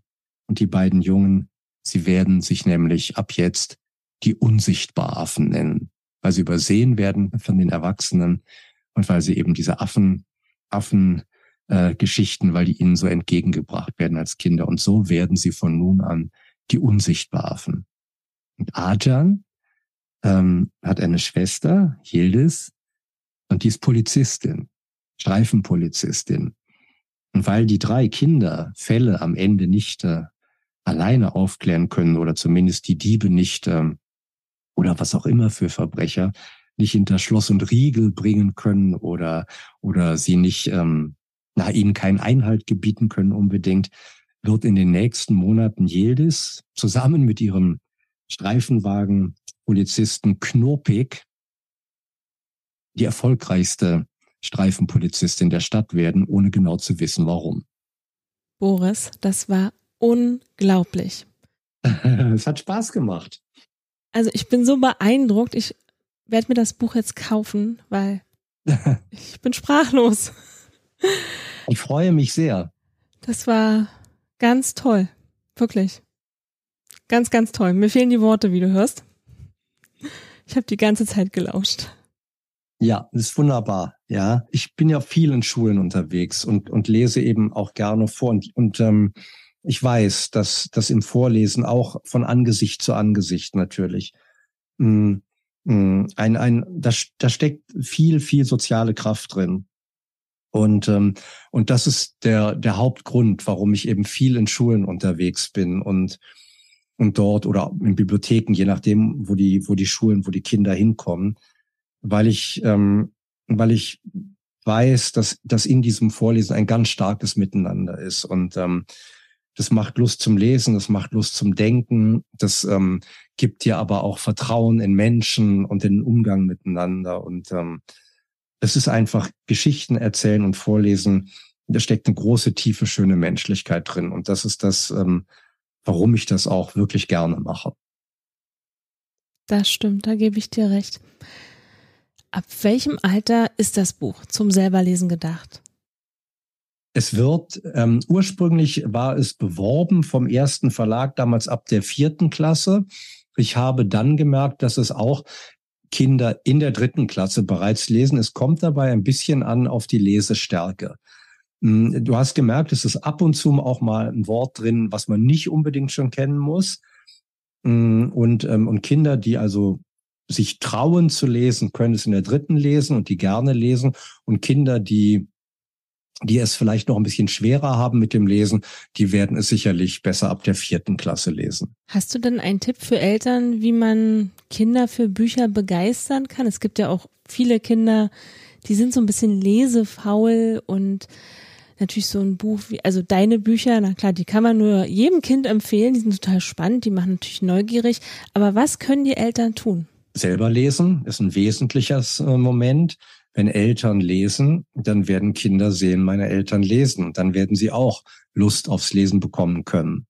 und die beiden Jungen. Sie werden sich nämlich ab jetzt die Unsichtbaraffen nennen, weil sie übersehen werden von den Erwachsenen und weil sie eben diese Affen, Affen äh, Geschichten, weil die ihnen so entgegengebracht werden als Kinder. Und so werden sie von nun an die Unsichtbaren. Und Arjan ähm, hat eine Schwester, Yildiz, und die ist Polizistin, Streifenpolizistin. Und weil die drei Kinder Fälle am Ende nicht äh, alleine aufklären können oder zumindest die Diebe nicht ähm, oder was auch immer für Verbrecher nicht hinter Schloss und Riegel bringen können oder oder sie nicht ähm, na, ihnen keinen Einhalt gebieten können unbedingt, wird in den nächsten Monaten Yildiz zusammen mit ihrem Streifenwagen Polizisten Knopik die erfolgreichste Streifenpolizistin der Stadt werden, ohne genau zu wissen, warum. Boris, das war unglaublich. es hat Spaß gemacht. Also ich bin so beeindruckt. Ich werde mir das Buch jetzt kaufen, weil ich bin sprachlos. Ich freue mich sehr. Das war ganz toll. Wirklich. Ganz, ganz toll. Mir fehlen die Worte, wie du hörst. Ich habe die ganze Zeit gelauscht. Ja, das ist wunderbar. Ja, ich bin ja viel in Schulen unterwegs und und lese eben auch gerne vor. Und und ähm, ich weiß, dass das im Vorlesen auch von Angesicht zu Angesicht natürlich mh, mm, mh, mm, ein ein da da steckt viel viel soziale Kraft drin. Und, ähm, und das ist der, der Hauptgrund, warum ich eben viel in Schulen unterwegs bin und, und dort oder in Bibliotheken, je nachdem, wo die, wo die Schulen, wo die Kinder hinkommen, weil ich, ähm, weil ich weiß, dass, dass in diesem Vorlesen ein ganz starkes Miteinander ist und ähm, das macht Lust zum Lesen, das macht Lust zum Denken, das ähm, gibt dir aber auch Vertrauen in Menschen und in den Umgang miteinander und ähm, es ist einfach Geschichten erzählen und vorlesen. Da steckt eine große, tiefe, schöne Menschlichkeit drin. Und das ist das, ähm, warum ich das auch wirklich gerne mache. Das stimmt, da gebe ich dir recht. Ab welchem Alter ist das Buch zum selberlesen gedacht? Es wird, ähm, ursprünglich war es beworben vom ersten Verlag, damals ab der vierten Klasse. Ich habe dann gemerkt, dass es auch Kinder in der dritten Klasse bereits lesen. Es kommt dabei ein bisschen an auf die Lesestärke. Hm, du hast gemerkt, es ist ab und zu auch mal ein Wort drin, was man nicht unbedingt schon kennen muss. Hm, und, ähm, und Kinder, die also sich trauen zu lesen, können es in der dritten lesen und die gerne lesen. Und Kinder, die die es vielleicht noch ein bisschen schwerer haben mit dem Lesen, die werden es sicherlich besser ab der vierten Klasse lesen. Hast du denn einen Tipp für Eltern, wie man Kinder für Bücher begeistern kann? Es gibt ja auch viele Kinder, die sind so ein bisschen lesefaul und natürlich so ein Buch wie, also deine Bücher, na klar, die kann man nur jedem Kind empfehlen, die sind total spannend, die machen natürlich neugierig, aber was können die Eltern tun? Selber lesen ist ein wesentlicher äh, Moment wenn Eltern lesen, dann werden Kinder sehen, meine Eltern lesen. Dann werden sie auch Lust aufs Lesen bekommen können.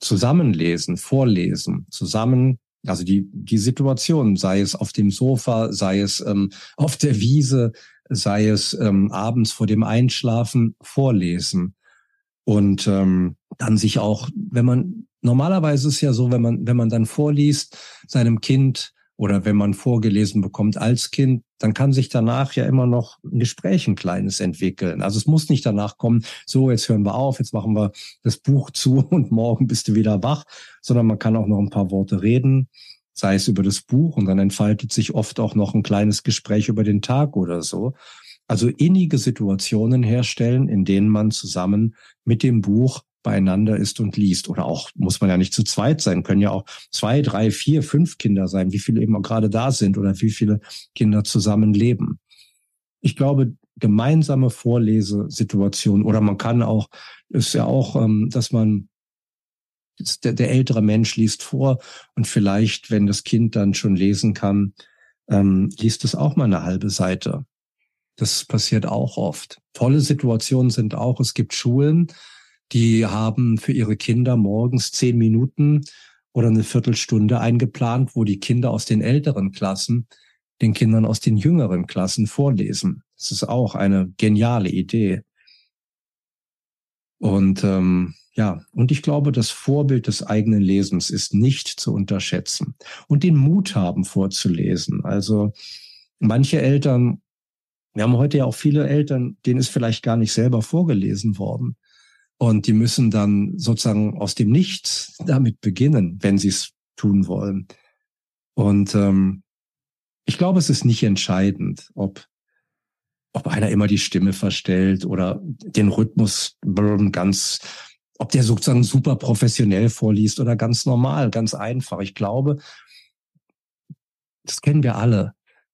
Zusammenlesen, vorlesen, zusammen, also die, die Situation, sei es auf dem Sofa, sei es ähm, auf der Wiese, sei es ähm, abends vor dem Einschlafen, vorlesen. Und ähm, dann sich auch, wenn man, normalerweise ist es ja so, wenn man, wenn man dann vorliest, seinem Kind oder wenn man vorgelesen bekommt als Kind, dann kann sich danach ja immer noch ein Gespräch ein kleines entwickeln. Also es muss nicht danach kommen, so jetzt hören wir auf, jetzt machen wir das Buch zu und morgen bist du wieder wach, sondern man kann auch noch ein paar Worte reden, sei es über das Buch und dann entfaltet sich oft auch noch ein kleines Gespräch über den Tag oder so. Also innige Situationen herstellen, in denen man zusammen mit dem Buch beieinander ist und liest. Oder auch, muss man ja nicht zu zweit sein, können ja auch zwei, drei, vier, fünf Kinder sein, wie viele eben auch gerade da sind oder wie viele Kinder zusammen leben. Ich glaube, gemeinsame Vorlesesituationen oder man kann auch, ist ja auch, ähm, dass man der, der ältere Mensch liest vor und vielleicht, wenn das Kind dann schon lesen kann, ähm, liest es auch mal eine halbe Seite. Das passiert auch oft. Tolle Situationen sind auch, es gibt Schulen, die haben für ihre Kinder morgens zehn Minuten oder eine Viertelstunde eingeplant, wo die Kinder aus den älteren Klassen den Kindern aus den jüngeren Klassen vorlesen. Das ist auch eine geniale Idee. Und ähm, ja, und ich glaube, das Vorbild des eigenen Lesens ist nicht zu unterschätzen. Und den Mut haben, vorzulesen. Also manche Eltern, wir haben heute ja auch viele Eltern, denen ist vielleicht gar nicht selber vorgelesen worden. Und die müssen dann sozusagen aus dem Nichts damit beginnen, wenn sie es tun wollen. Und ähm, ich glaube, es ist nicht entscheidend, ob, ob einer immer die Stimme verstellt oder den Rhythmus ganz, ob der sozusagen super professionell vorliest oder ganz normal, ganz einfach. Ich glaube, das kennen wir alle,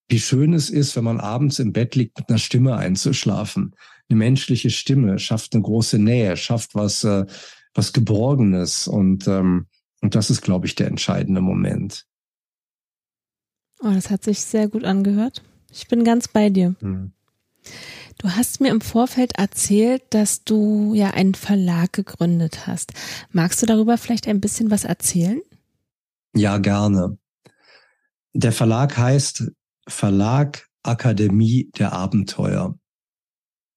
wie schön es ist, wenn man abends im Bett liegt, mit einer Stimme einzuschlafen eine menschliche Stimme, schafft eine große Nähe, schafft was, äh, was Geborgenes und, ähm, und das ist, glaube ich, der entscheidende Moment. Oh, das hat sich sehr gut angehört. Ich bin ganz bei dir. Hm. Du hast mir im Vorfeld erzählt, dass du ja einen Verlag gegründet hast. Magst du darüber vielleicht ein bisschen was erzählen? Ja, gerne. Der Verlag heißt Verlag Akademie der Abenteuer.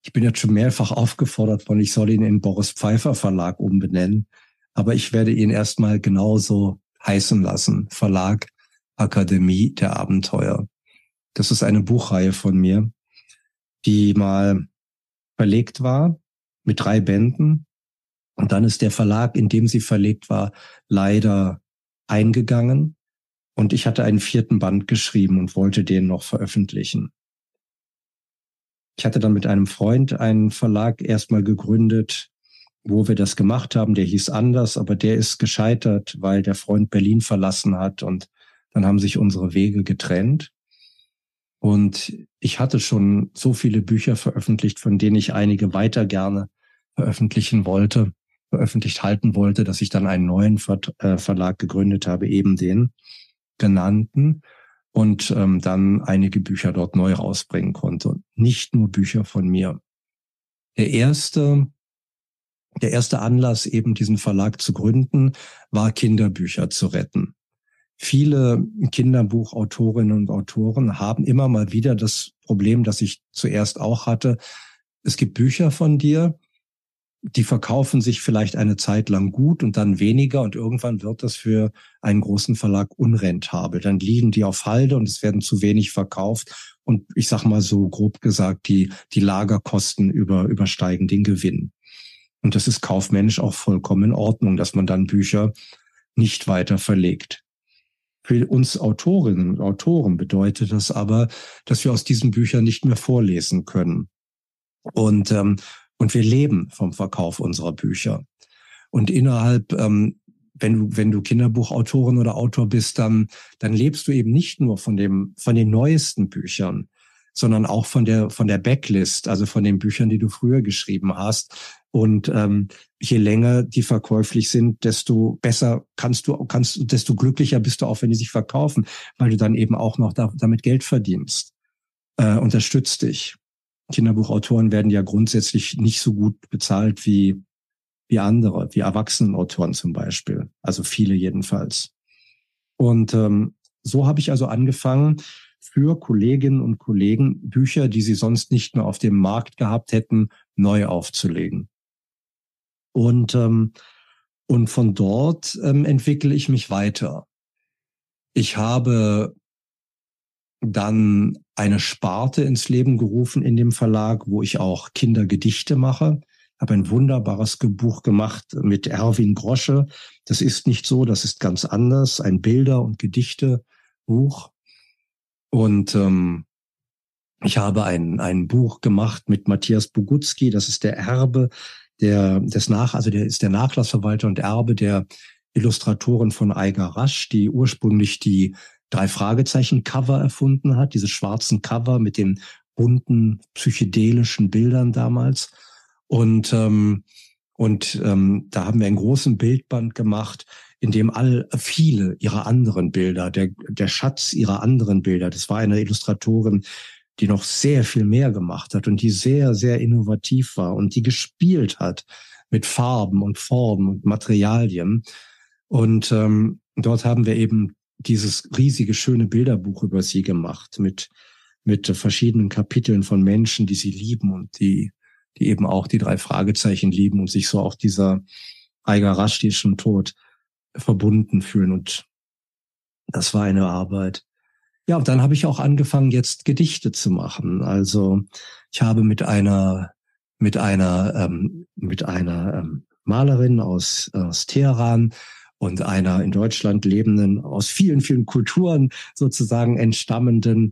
Ich bin jetzt schon mehrfach aufgefordert worden, ich soll ihn in Boris Pfeiffer Verlag umbenennen. Aber ich werde ihn erstmal genauso heißen lassen. Verlag Akademie der Abenteuer. Das ist eine Buchreihe von mir, die mal verlegt war mit drei Bänden. Und dann ist der Verlag, in dem sie verlegt war, leider eingegangen. Und ich hatte einen vierten Band geschrieben und wollte den noch veröffentlichen. Ich hatte dann mit einem Freund einen Verlag erstmal gegründet, wo wir das gemacht haben. Der hieß anders, aber der ist gescheitert, weil der Freund Berlin verlassen hat und dann haben sich unsere Wege getrennt. Und ich hatte schon so viele Bücher veröffentlicht, von denen ich einige weiter gerne veröffentlichen wollte, veröffentlicht halten wollte, dass ich dann einen neuen äh, Verlag gegründet habe, eben den genannten und ähm, dann einige Bücher dort neu rausbringen konnte. Nicht nur Bücher von mir. Der erste, der erste Anlass, eben diesen Verlag zu gründen, war Kinderbücher zu retten. Viele Kinderbuchautorinnen und Autoren haben immer mal wieder das Problem, das ich zuerst auch hatte. Es gibt Bücher von dir die verkaufen sich vielleicht eine Zeit lang gut und dann weniger und irgendwann wird das für einen großen Verlag unrentabel. Dann liegen die auf Halde und es werden zu wenig verkauft und ich sag mal so grob gesagt, die, die Lagerkosten über, übersteigen den Gewinn. Und das ist kaufmännisch auch vollkommen in Ordnung, dass man dann Bücher nicht weiter verlegt. Für uns Autorinnen und Autoren bedeutet das aber, dass wir aus diesen Büchern nicht mehr vorlesen können. Und ähm, und wir leben vom Verkauf unserer Bücher. Und innerhalb, ähm, wenn du, wenn du Kinderbuchautorin oder Autor bist, dann, dann lebst du eben nicht nur von dem, von den neuesten Büchern, sondern auch von der, von der Backlist, also von den Büchern, die du früher geschrieben hast. Und ähm, je länger die verkäuflich sind, desto besser kannst du, kannst, desto glücklicher bist du auch, wenn die sich verkaufen, weil du dann eben auch noch da, damit Geld verdienst. Äh, unterstützt dich. Kinderbuchautoren werden ja grundsätzlich nicht so gut bezahlt wie, wie andere, wie Erwachsenenautoren zum Beispiel. Also viele jedenfalls. Und ähm, so habe ich also angefangen, für Kolleginnen und Kollegen Bücher, die sie sonst nicht mehr auf dem Markt gehabt hätten, neu aufzulegen. Und, ähm, und von dort ähm, entwickle ich mich weiter. Ich habe dann eine Sparte ins Leben gerufen in dem Verlag, wo ich auch Kindergedichte mache. Habe ein wunderbares Buch gemacht mit Erwin Grosche. Das ist nicht so, das ist ganz anders. Ein Bilder- und Gedichtebuch. Und ähm, ich habe ein, ein Buch gemacht mit Matthias Bogutski. Das ist der Erbe der, des Nach, also der ist der Nachlassverwalter und Erbe der Illustratoren von Eiger Rasch, die ursprünglich die drei Fragezeichen Cover erfunden hat, diese schwarzen Cover mit den bunten psychedelischen Bildern damals. Und ähm, und ähm, da haben wir einen großen Bildband gemacht, in dem all viele ihrer anderen Bilder, der der Schatz ihrer anderen Bilder, das war eine Illustratorin, die noch sehr viel mehr gemacht hat und die sehr sehr innovativ war und die gespielt hat mit Farben und Formen und Materialien. Und ähm, dort haben wir eben dieses riesige, schöne Bilderbuch über sie gemacht mit, mit verschiedenen Kapiteln von Menschen, die sie lieben und die, die eben auch die drei Fragezeichen lieben und sich so auch dieser Eiger Rasch, die ist schon tot, verbunden fühlen. Und das war eine Arbeit. Ja, und dann habe ich auch angefangen, jetzt Gedichte zu machen. Also ich habe mit einer, mit einer, ähm, mit einer ähm, Malerin aus, aus Teheran und einer in Deutschland lebenden, aus vielen, vielen Kulturen sozusagen entstammenden,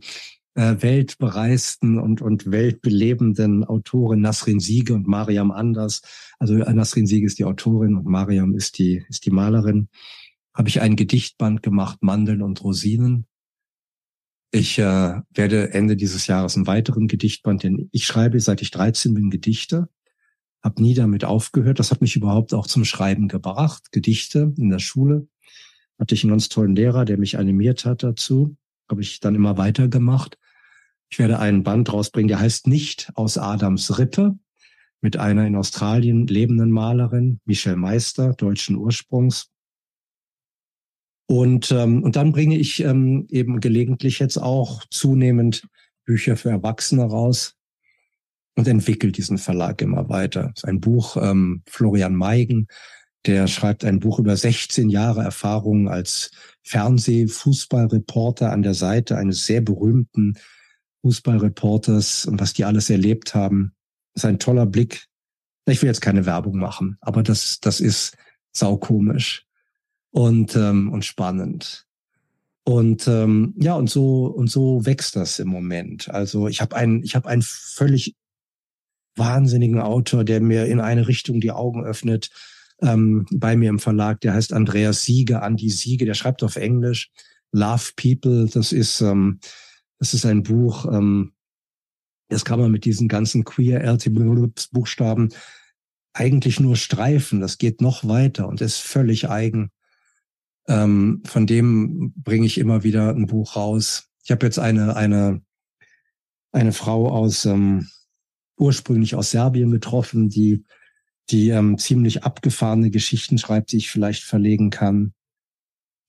äh, weltbereisten und, und weltbelebenden Autorin Nasrin Siege und Mariam Anders. Also äh, Nasrin Siege ist die Autorin und Mariam ist die, ist die Malerin. Habe ich ein Gedichtband gemacht, Mandeln und Rosinen. Ich äh, werde Ende dieses Jahres einen weiteren Gedichtband, denn ich schreibe, seit ich 13 bin, Gedichte habe nie damit aufgehört. Das hat mich überhaupt auch zum Schreiben gebracht. Gedichte in der Schule hatte ich einen ganz tollen Lehrer, der mich animiert hat dazu. Habe ich dann immer weitergemacht. Ich werde einen Band rausbringen, der heißt nicht aus Adams Rippe mit einer in Australien lebenden Malerin, Michelle Meister, deutschen Ursprungs. Und, ähm, und dann bringe ich ähm, eben gelegentlich jetzt auch zunehmend Bücher für Erwachsene raus, und entwickelt diesen Verlag immer weiter. Das ist ein Buch, ähm, Florian Meigen, der schreibt ein Buch über 16 Jahre Erfahrung als Fernseh-Fußballreporter an der Seite eines sehr berühmten Fußballreporters und was die alles erlebt haben. Das ist ein toller Blick. Ich will jetzt keine Werbung machen, aber das, das ist saukomisch und, ähm, und spannend. Und ähm, ja, und so und so wächst das im Moment. Also ich habe ein ich habe ein völlig wahnsinnigen Autor, der mir in eine Richtung die Augen öffnet, ähm, bei mir im Verlag. Der heißt Andreas Siege, Andi Siege. Der schreibt auf Englisch Love People. Das ist, ähm, das ist ein Buch, ähm, das kann man mit diesen ganzen queer LTB-Buchstaben eigentlich nur streifen. Das geht noch weiter und ist völlig eigen. Ähm, von dem bringe ich immer wieder ein Buch raus. Ich habe jetzt eine, eine, eine Frau aus, ähm, ursprünglich aus Serbien getroffen, die, die ähm, ziemlich abgefahrene Geschichten schreibt, die ich vielleicht verlegen kann.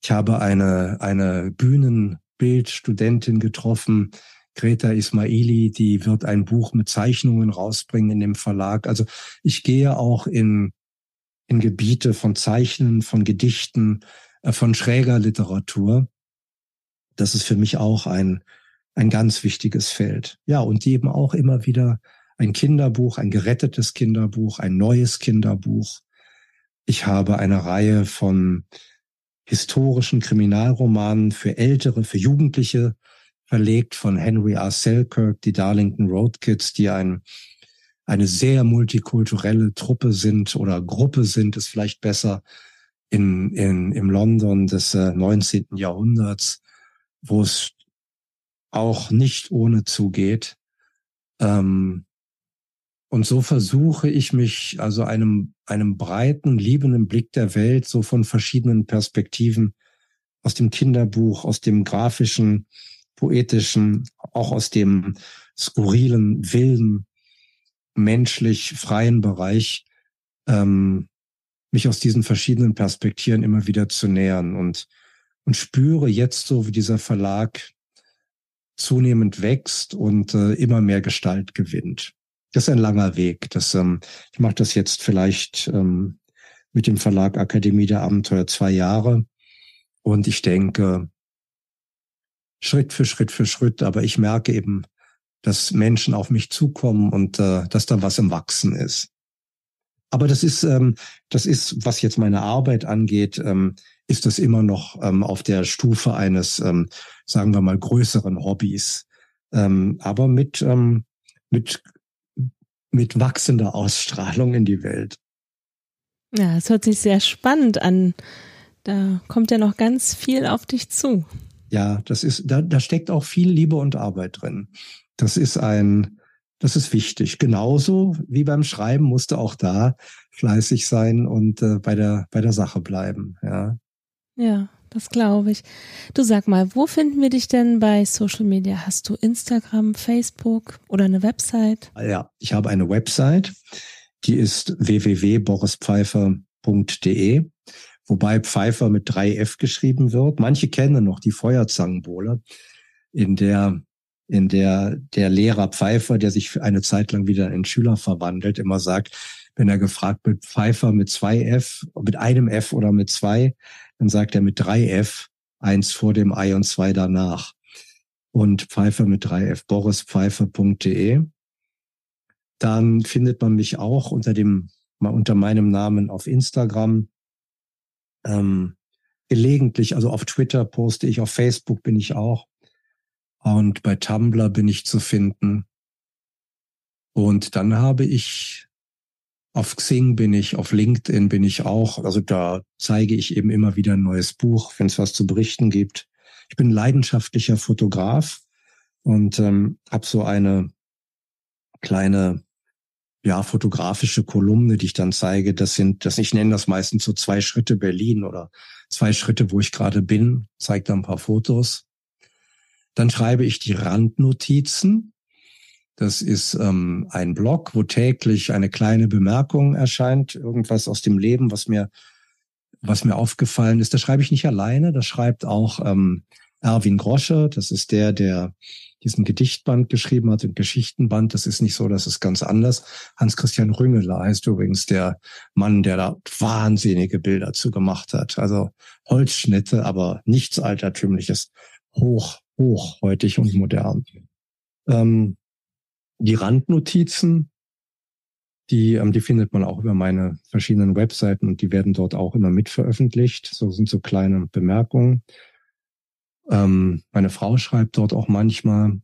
Ich habe eine, eine Bühnenbildstudentin getroffen, Greta Ismaili, die wird ein Buch mit Zeichnungen rausbringen in dem Verlag. Also ich gehe auch in, in Gebiete von Zeichnen, von Gedichten, äh, von schräger Literatur. Das ist für mich auch ein, ein ganz wichtiges Feld. Ja, und eben auch immer wieder ein Kinderbuch, ein gerettetes Kinderbuch, ein neues Kinderbuch. Ich habe eine Reihe von historischen Kriminalromanen für Ältere, für Jugendliche verlegt von Henry R. Selkirk, die Darlington Road Kids, die ein, eine sehr multikulturelle Truppe sind oder Gruppe sind, ist vielleicht besser in, in, im London des äh, 19. Jahrhunderts, wo es auch nicht ohne zugeht. Ähm, und so versuche ich mich also einem, einem breiten, liebenden Blick der Welt so von verschiedenen Perspektiven aus dem Kinderbuch, aus dem grafischen, poetischen, auch aus dem skurrilen, wilden, menschlich freien Bereich, ähm, mich aus diesen verschiedenen Perspektiven immer wieder zu nähern und, und spüre jetzt so, wie dieser Verlag zunehmend wächst und äh, immer mehr Gestalt gewinnt das ist ein langer Weg. Das, ähm, ich mache das jetzt vielleicht ähm, mit dem Verlag Akademie der Abenteuer zwei Jahre. Und ich denke, Schritt für Schritt für Schritt, aber ich merke eben, dass Menschen auf mich zukommen und äh, dass da was im Wachsen ist. Aber das ist, ähm, das ist, was jetzt meine Arbeit angeht, ähm, ist das immer noch ähm, auf der Stufe eines, ähm, sagen wir mal, größeren Hobbys. Ähm, aber mit, ähm, mit mit wachsender Ausstrahlung in die Welt. Ja, es hört sich sehr spannend an. Da kommt ja noch ganz viel auf dich zu. Ja, das ist, da, da steckt auch viel Liebe und Arbeit drin. Das ist ein, das ist wichtig. Genauso wie beim Schreiben musste auch da fleißig sein und äh, bei der, bei der Sache bleiben, ja. Ja. Das glaube ich. Du sag mal, wo finden wir dich denn bei Social Media? Hast du Instagram, Facebook oder eine Website? Ja, ich habe eine Website, die ist www.borispfeifer.de, wobei Pfeifer mit drei F geschrieben wird. Manche kennen noch die Feuerzangenbowle, in der in der der Lehrer Pfeifer, der sich eine Zeit lang wieder in Schüler verwandelt, immer sagt, wenn er gefragt wird, Pfeifer mit zwei F, mit einem F oder mit zwei, dann sagt er mit drei F, eins vor dem I und zwei danach. Und Pfeiffer mit drei F, borispfeifer.de. Dann findet man mich auch unter dem, unter meinem Namen auf Instagram. Ähm, gelegentlich, also auf Twitter poste ich, auf Facebook bin ich auch. Und bei Tumblr bin ich zu finden. Und dann habe ich auf Xing bin ich, auf LinkedIn bin ich auch. Also da zeige ich eben immer wieder ein neues Buch, wenn es was zu berichten gibt. Ich bin leidenschaftlicher Fotograf und ähm, habe so eine kleine ja fotografische Kolumne, die ich dann zeige. Das sind, das ich nenne das meistens so zwei Schritte Berlin oder zwei Schritte, wo ich gerade bin. Zeige da ein paar Fotos. Dann schreibe ich die Randnotizen. Das ist ähm, ein Blog, wo täglich eine kleine Bemerkung erscheint, irgendwas aus dem Leben, was mir, was mir aufgefallen ist. Das schreibe ich nicht alleine, das schreibt auch ähm, Erwin Grosche, das ist der, der diesen Gedichtband geschrieben hat, den Geschichtenband. Das ist nicht so, das ist ganz anders. Hans-Christian Rüngeler heißt übrigens der Mann, der da wahnsinnige Bilder zu gemacht hat. Also Holzschnitte, aber nichts Altertümliches. Hoch, hochheutig und modern. Ähm, die Randnotizen, die, ähm, die findet man auch über meine verschiedenen Webseiten und die werden dort auch immer mit veröffentlicht. So sind so kleine Bemerkungen. Ähm, meine Frau schreibt dort auch manchmal.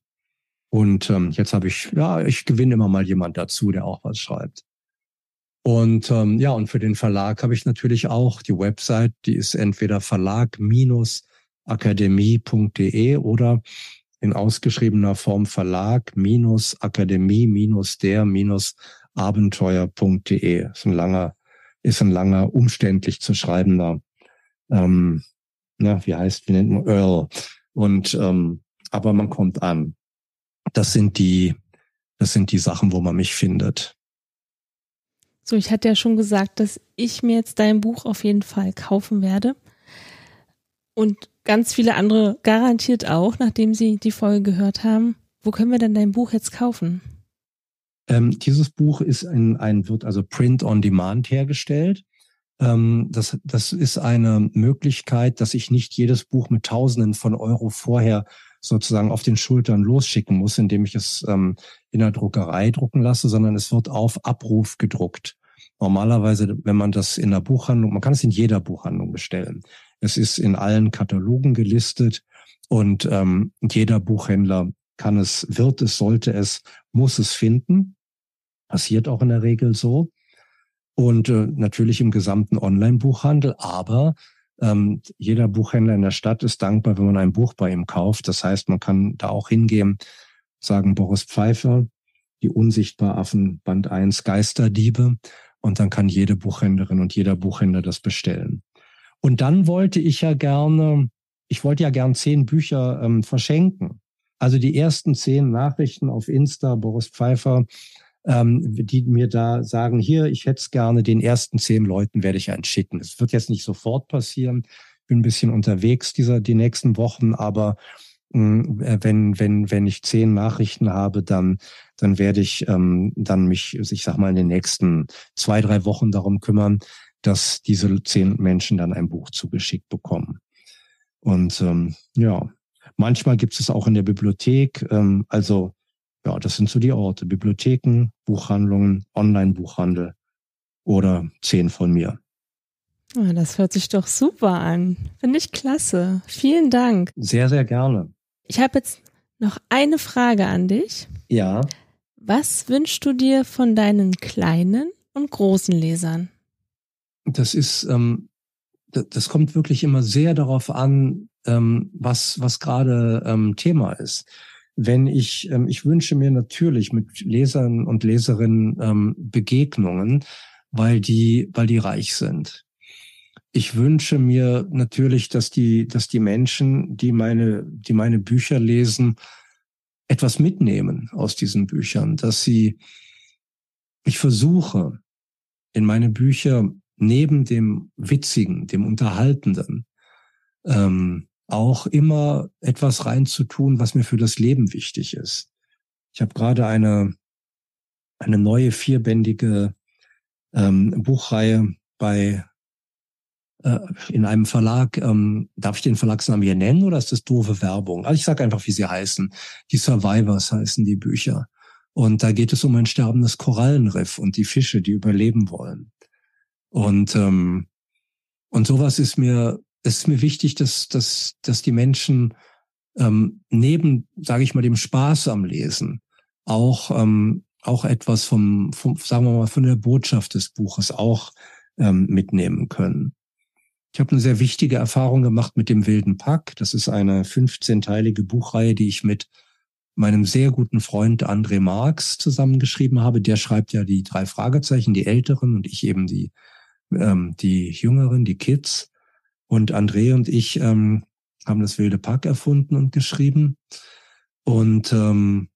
Und ähm, jetzt habe ich, ja, ich gewinne immer mal jemand dazu, der auch was schreibt. Und ähm, ja, und für den Verlag habe ich natürlich auch die Website, die ist entweder verlag-akademie.de oder in ausgeschriebener Form Verlag minus Akademie minus der minus Abenteuer.de. Ist ein langer, ist ein langer, umständlich zu schreibender, ähm, na, wie heißt, wie nennt man Earl. Und ähm, aber man kommt an. Das sind die, das sind die Sachen, wo man mich findet. So, ich hatte ja schon gesagt, dass ich mir jetzt dein Buch auf jeden Fall kaufen werde. Und ganz viele andere garantiert auch, nachdem sie die Folge gehört haben. Wo können wir denn dein Buch jetzt kaufen? Ähm, dieses Buch ist in ein, wird also Print on Demand hergestellt. Ähm, das, das ist eine Möglichkeit, dass ich nicht jedes Buch mit Tausenden von Euro vorher sozusagen auf den Schultern losschicken muss, indem ich es ähm, in der Druckerei drucken lasse, sondern es wird auf Abruf gedruckt. Normalerweise, wenn man das in der Buchhandlung, man kann es in jeder Buchhandlung bestellen. Es ist in allen Katalogen gelistet und ähm, jeder Buchhändler kann es, wird es, sollte es, muss es finden. Passiert auch in der Regel so. Und äh, natürlich im gesamten Online-Buchhandel, aber ähm, jeder Buchhändler in der Stadt ist dankbar, wenn man ein Buch bei ihm kauft. Das heißt, man kann da auch hingehen, sagen Boris Pfeiffer, die Unsichtbaraffen, Band 1, Geisterdiebe. Und dann kann jede Buchhändlerin und jeder Buchhändler das bestellen. Und dann wollte ich ja gerne, ich wollte ja gern zehn Bücher ähm, verschenken. Also die ersten zehn Nachrichten auf Insta, Boris Pfeiffer, ähm, die mir da sagen, hier, ich hätte es gerne, den ersten zehn Leuten werde ich einen schicken. Es wird jetzt nicht sofort passieren. Bin ein bisschen unterwegs dieser, die nächsten Wochen, aber hm, äh, wenn, wenn, wenn ich zehn Nachrichten habe, dann, dann werde ich ähm, dann mich, ich sag mal, in den nächsten zwei, drei Wochen darum kümmern, dass diese zehn Menschen dann ein Buch zugeschickt bekommen. Und ähm, ja, manchmal gibt es auch in der Bibliothek, ähm, also ja, das sind so die Orte. Bibliotheken, Buchhandlungen, Online-Buchhandel oder zehn von mir. Ah, das hört sich doch super an. Finde ich klasse. Vielen Dank. Sehr, sehr gerne. Ich habe jetzt noch eine Frage an dich. Ja. Was wünschst du dir von deinen kleinen und großen Lesern? Das ist, ähm, das, das kommt wirklich immer sehr darauf an, ähm, was, was gerade ähm, Thema ist wenn ich, ähm, ich wünsche mir natürlich mit Lesern und Leserinnen ähm, Begegnungen, weil die, weil die reich sind. Ich wünsche mir natürlich, dass die, dass die Menschen, die meine, die meine Bücher lesen, etwas mitnehmen aus diesen Büchern, dass sie, ich versuche in meine Bücher neben dem Witzigen, dem Unterhaltenden, ähm, auch immer etwas reinzutun, was mir für das Leben wichtig ist. Ich habe gerade eine, eine neue vierbändige ähm, Buchreihe bei äh, in einem Verlag. Ähm, darf ich den Verlagsnamen hier nennen oder ist das doofe Werbung? Also ich sage einfach, wie sie heißen. Die Survivors heißen die Bücher. Und da geht es um ein sterbendes Korallenriff und die Fische, die überleben wollen. Und ähm, und sowas ist mir ist mir wichtig, dass, dass, dass die Menschen ähm, neben, sage ich mal, dem Spaß am Lesen auch, ähm, auch etwas vom, vom, sagen wir mal, von der Botschaft des Buches auch ähm, mitnehmen können. Ich habe eine sehr wichtige Erfahrung gemacht mit dem Wilden Pack. Das ist eine 15-teilige Buchreihe, die ich mit meinem sehr guten Freund André Marx zusammengeschrieben habe. Der schreibt ja die drei Fragezeichen, die Älteren und ich eben die, ähm, die Jüngeren, die Kids. Und André und ich ähm, haben das wilde Pack erfunden und geschrieben. Und ähm,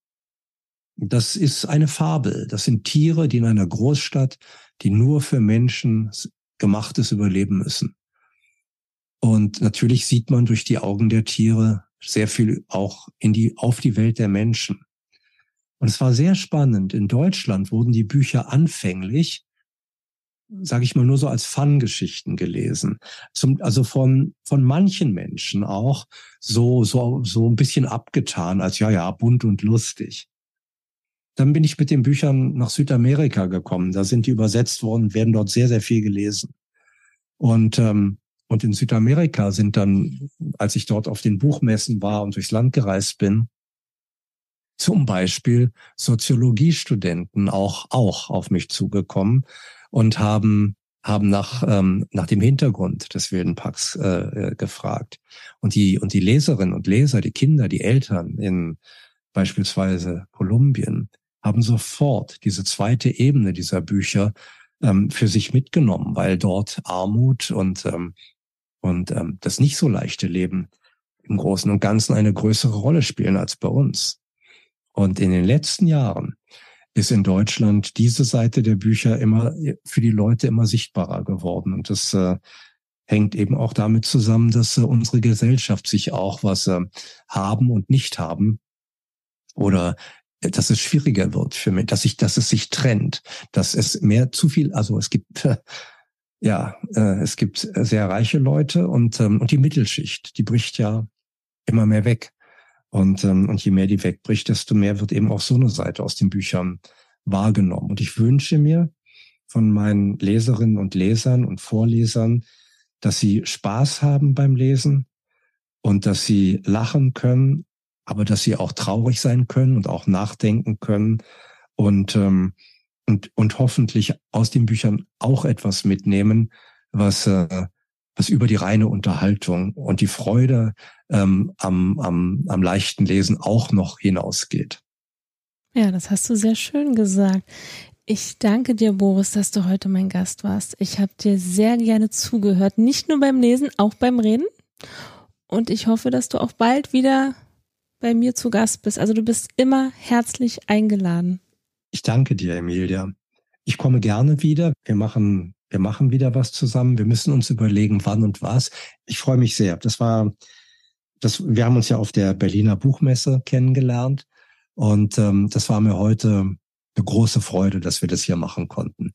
das ist eine Fabel. Das sind Tiere, die in einer Großstadt, die nur für Menschen gemachtes überleben müssen. Und natürlich sieht man durch die Augen der Tiere sehr viel auch in die, auf die Welt der Menschen. Und es war sehr spannend. In Deutschland wurden die Bücher anfänglich sage ich mal, nur so als Fun-Geschichten gelesen. Zum, also von, von manchen Menschen auch so, so, so ein bisschen abgetan, als ja, ja, bunt und lustig. Dann bin ich mit den Büchern nach Südamerika gekommen. Da sind die übersetzt worden, werden dort sehr, sehr viel gelesen. Und, ähm, und in Südamerika sind dann, als ich dort auf den Buchmessen war und durchs Land gereist bin, zum Beispiel Soziologiestudenten auch, auch auf mich zugekommen und haben haben nach ähm, nach dem Hintergrund des wilden Packs äh, äh, gefragt und die und die Leserinnen und Leser, die Kinder, die Eltern in beispielsweise Kolumbien haben sofort diese zweite Ebene dieser Bücher ähm, für sich mitgenommen, weil dort Armut und ähm, und ähm, das nicht so leichte Leben im Großen und Ganzen eine größere Rolle spielen als bei uns. Und in den letzten Jahren ist in Deutschland diese Seite der Bücher immer für die Leute immer sichtbarer geworden. Und das äh, hängt eben auch damit zusammen, dass äh, unsere Gesellschaft sich auch, was äh, haben und nicht haben, oder dass es schwieriger wird für mich, dass ich, dass es sich trennt, dass es mehr zu viel, also es gibt äh, ja, äh, es gibt sehr reiche Leute und ähm, und die Mittelschicht, die bricht ja immer mehr weg und ähm, und je mehr die wegbricht, desto mehr wird eben auch so eine Seite aus den Büchern wahrgenommen. Und ich wünsche mir von meinen Leserinnen und Lesern und Vorlesern, dass sie Spaß haben beim Lesen und dass sie lachen können aber dass sie auch traurig sein können und auch nachdenken können und, ähm, und, und hoffentlich aus den Büchern auch etwas mitnehmen, was, äh, was über die reine Unterhaltung und die Freude ähm, am, am, am leichten Lesen auch noch hinausgeht. Ja, das hast du sehr schön gesagt. Ich danke dir, Boris, dass du heute mein Gast warst. Ich habe dir sehr gerne zugehört, nicht nur beim Lesen, auch beim Reden. Und ich hoffe, dass du auch bald wieder bei mir zu Gast bist. Also du bist immer herzlich eingeladen. Ich danke dir, Emilia. Ich komme gerne wieder. Wir machen, wir machen wieder was zusammen. Wir müssen uns überlegen, wann und was. Ich freue mich sehr. Das war, das, wir haben uns ja auf der Berliner Buchmesse kennengelernt. Und ähm, das war mir heute eine große Freude, dass wir das hier machen konnten.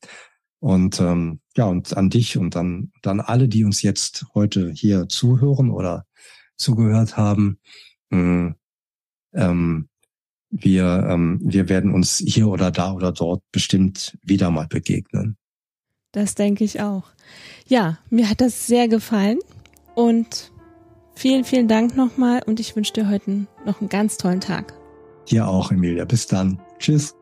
Und ähm, ja, und an dich und dann, dann alle, die uns jetzt heute hier zuhören oder zugehört haben. Mh, hm, ähm, wir, ähm, wir werden uns hier oder da oder dort bestimmt wieder mal begegnen. Das denke ich auch. Ja, mir hat das sehr gefallen und vielen, vielen Dank nochmal und ich wünsche dir heute noch einen ganz tollen Tag. Dir auch, Emilia. Bis dann. Tschüss.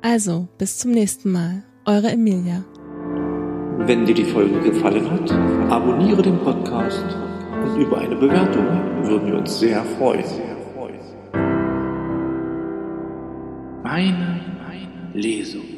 Also, bis zum nächsten Mal. Eure Emilia. Wenn dir die Folge gefallen hat, abonniere den Podcast und über eine Bewertung würden wir uns sehr freuen. meine Lesung.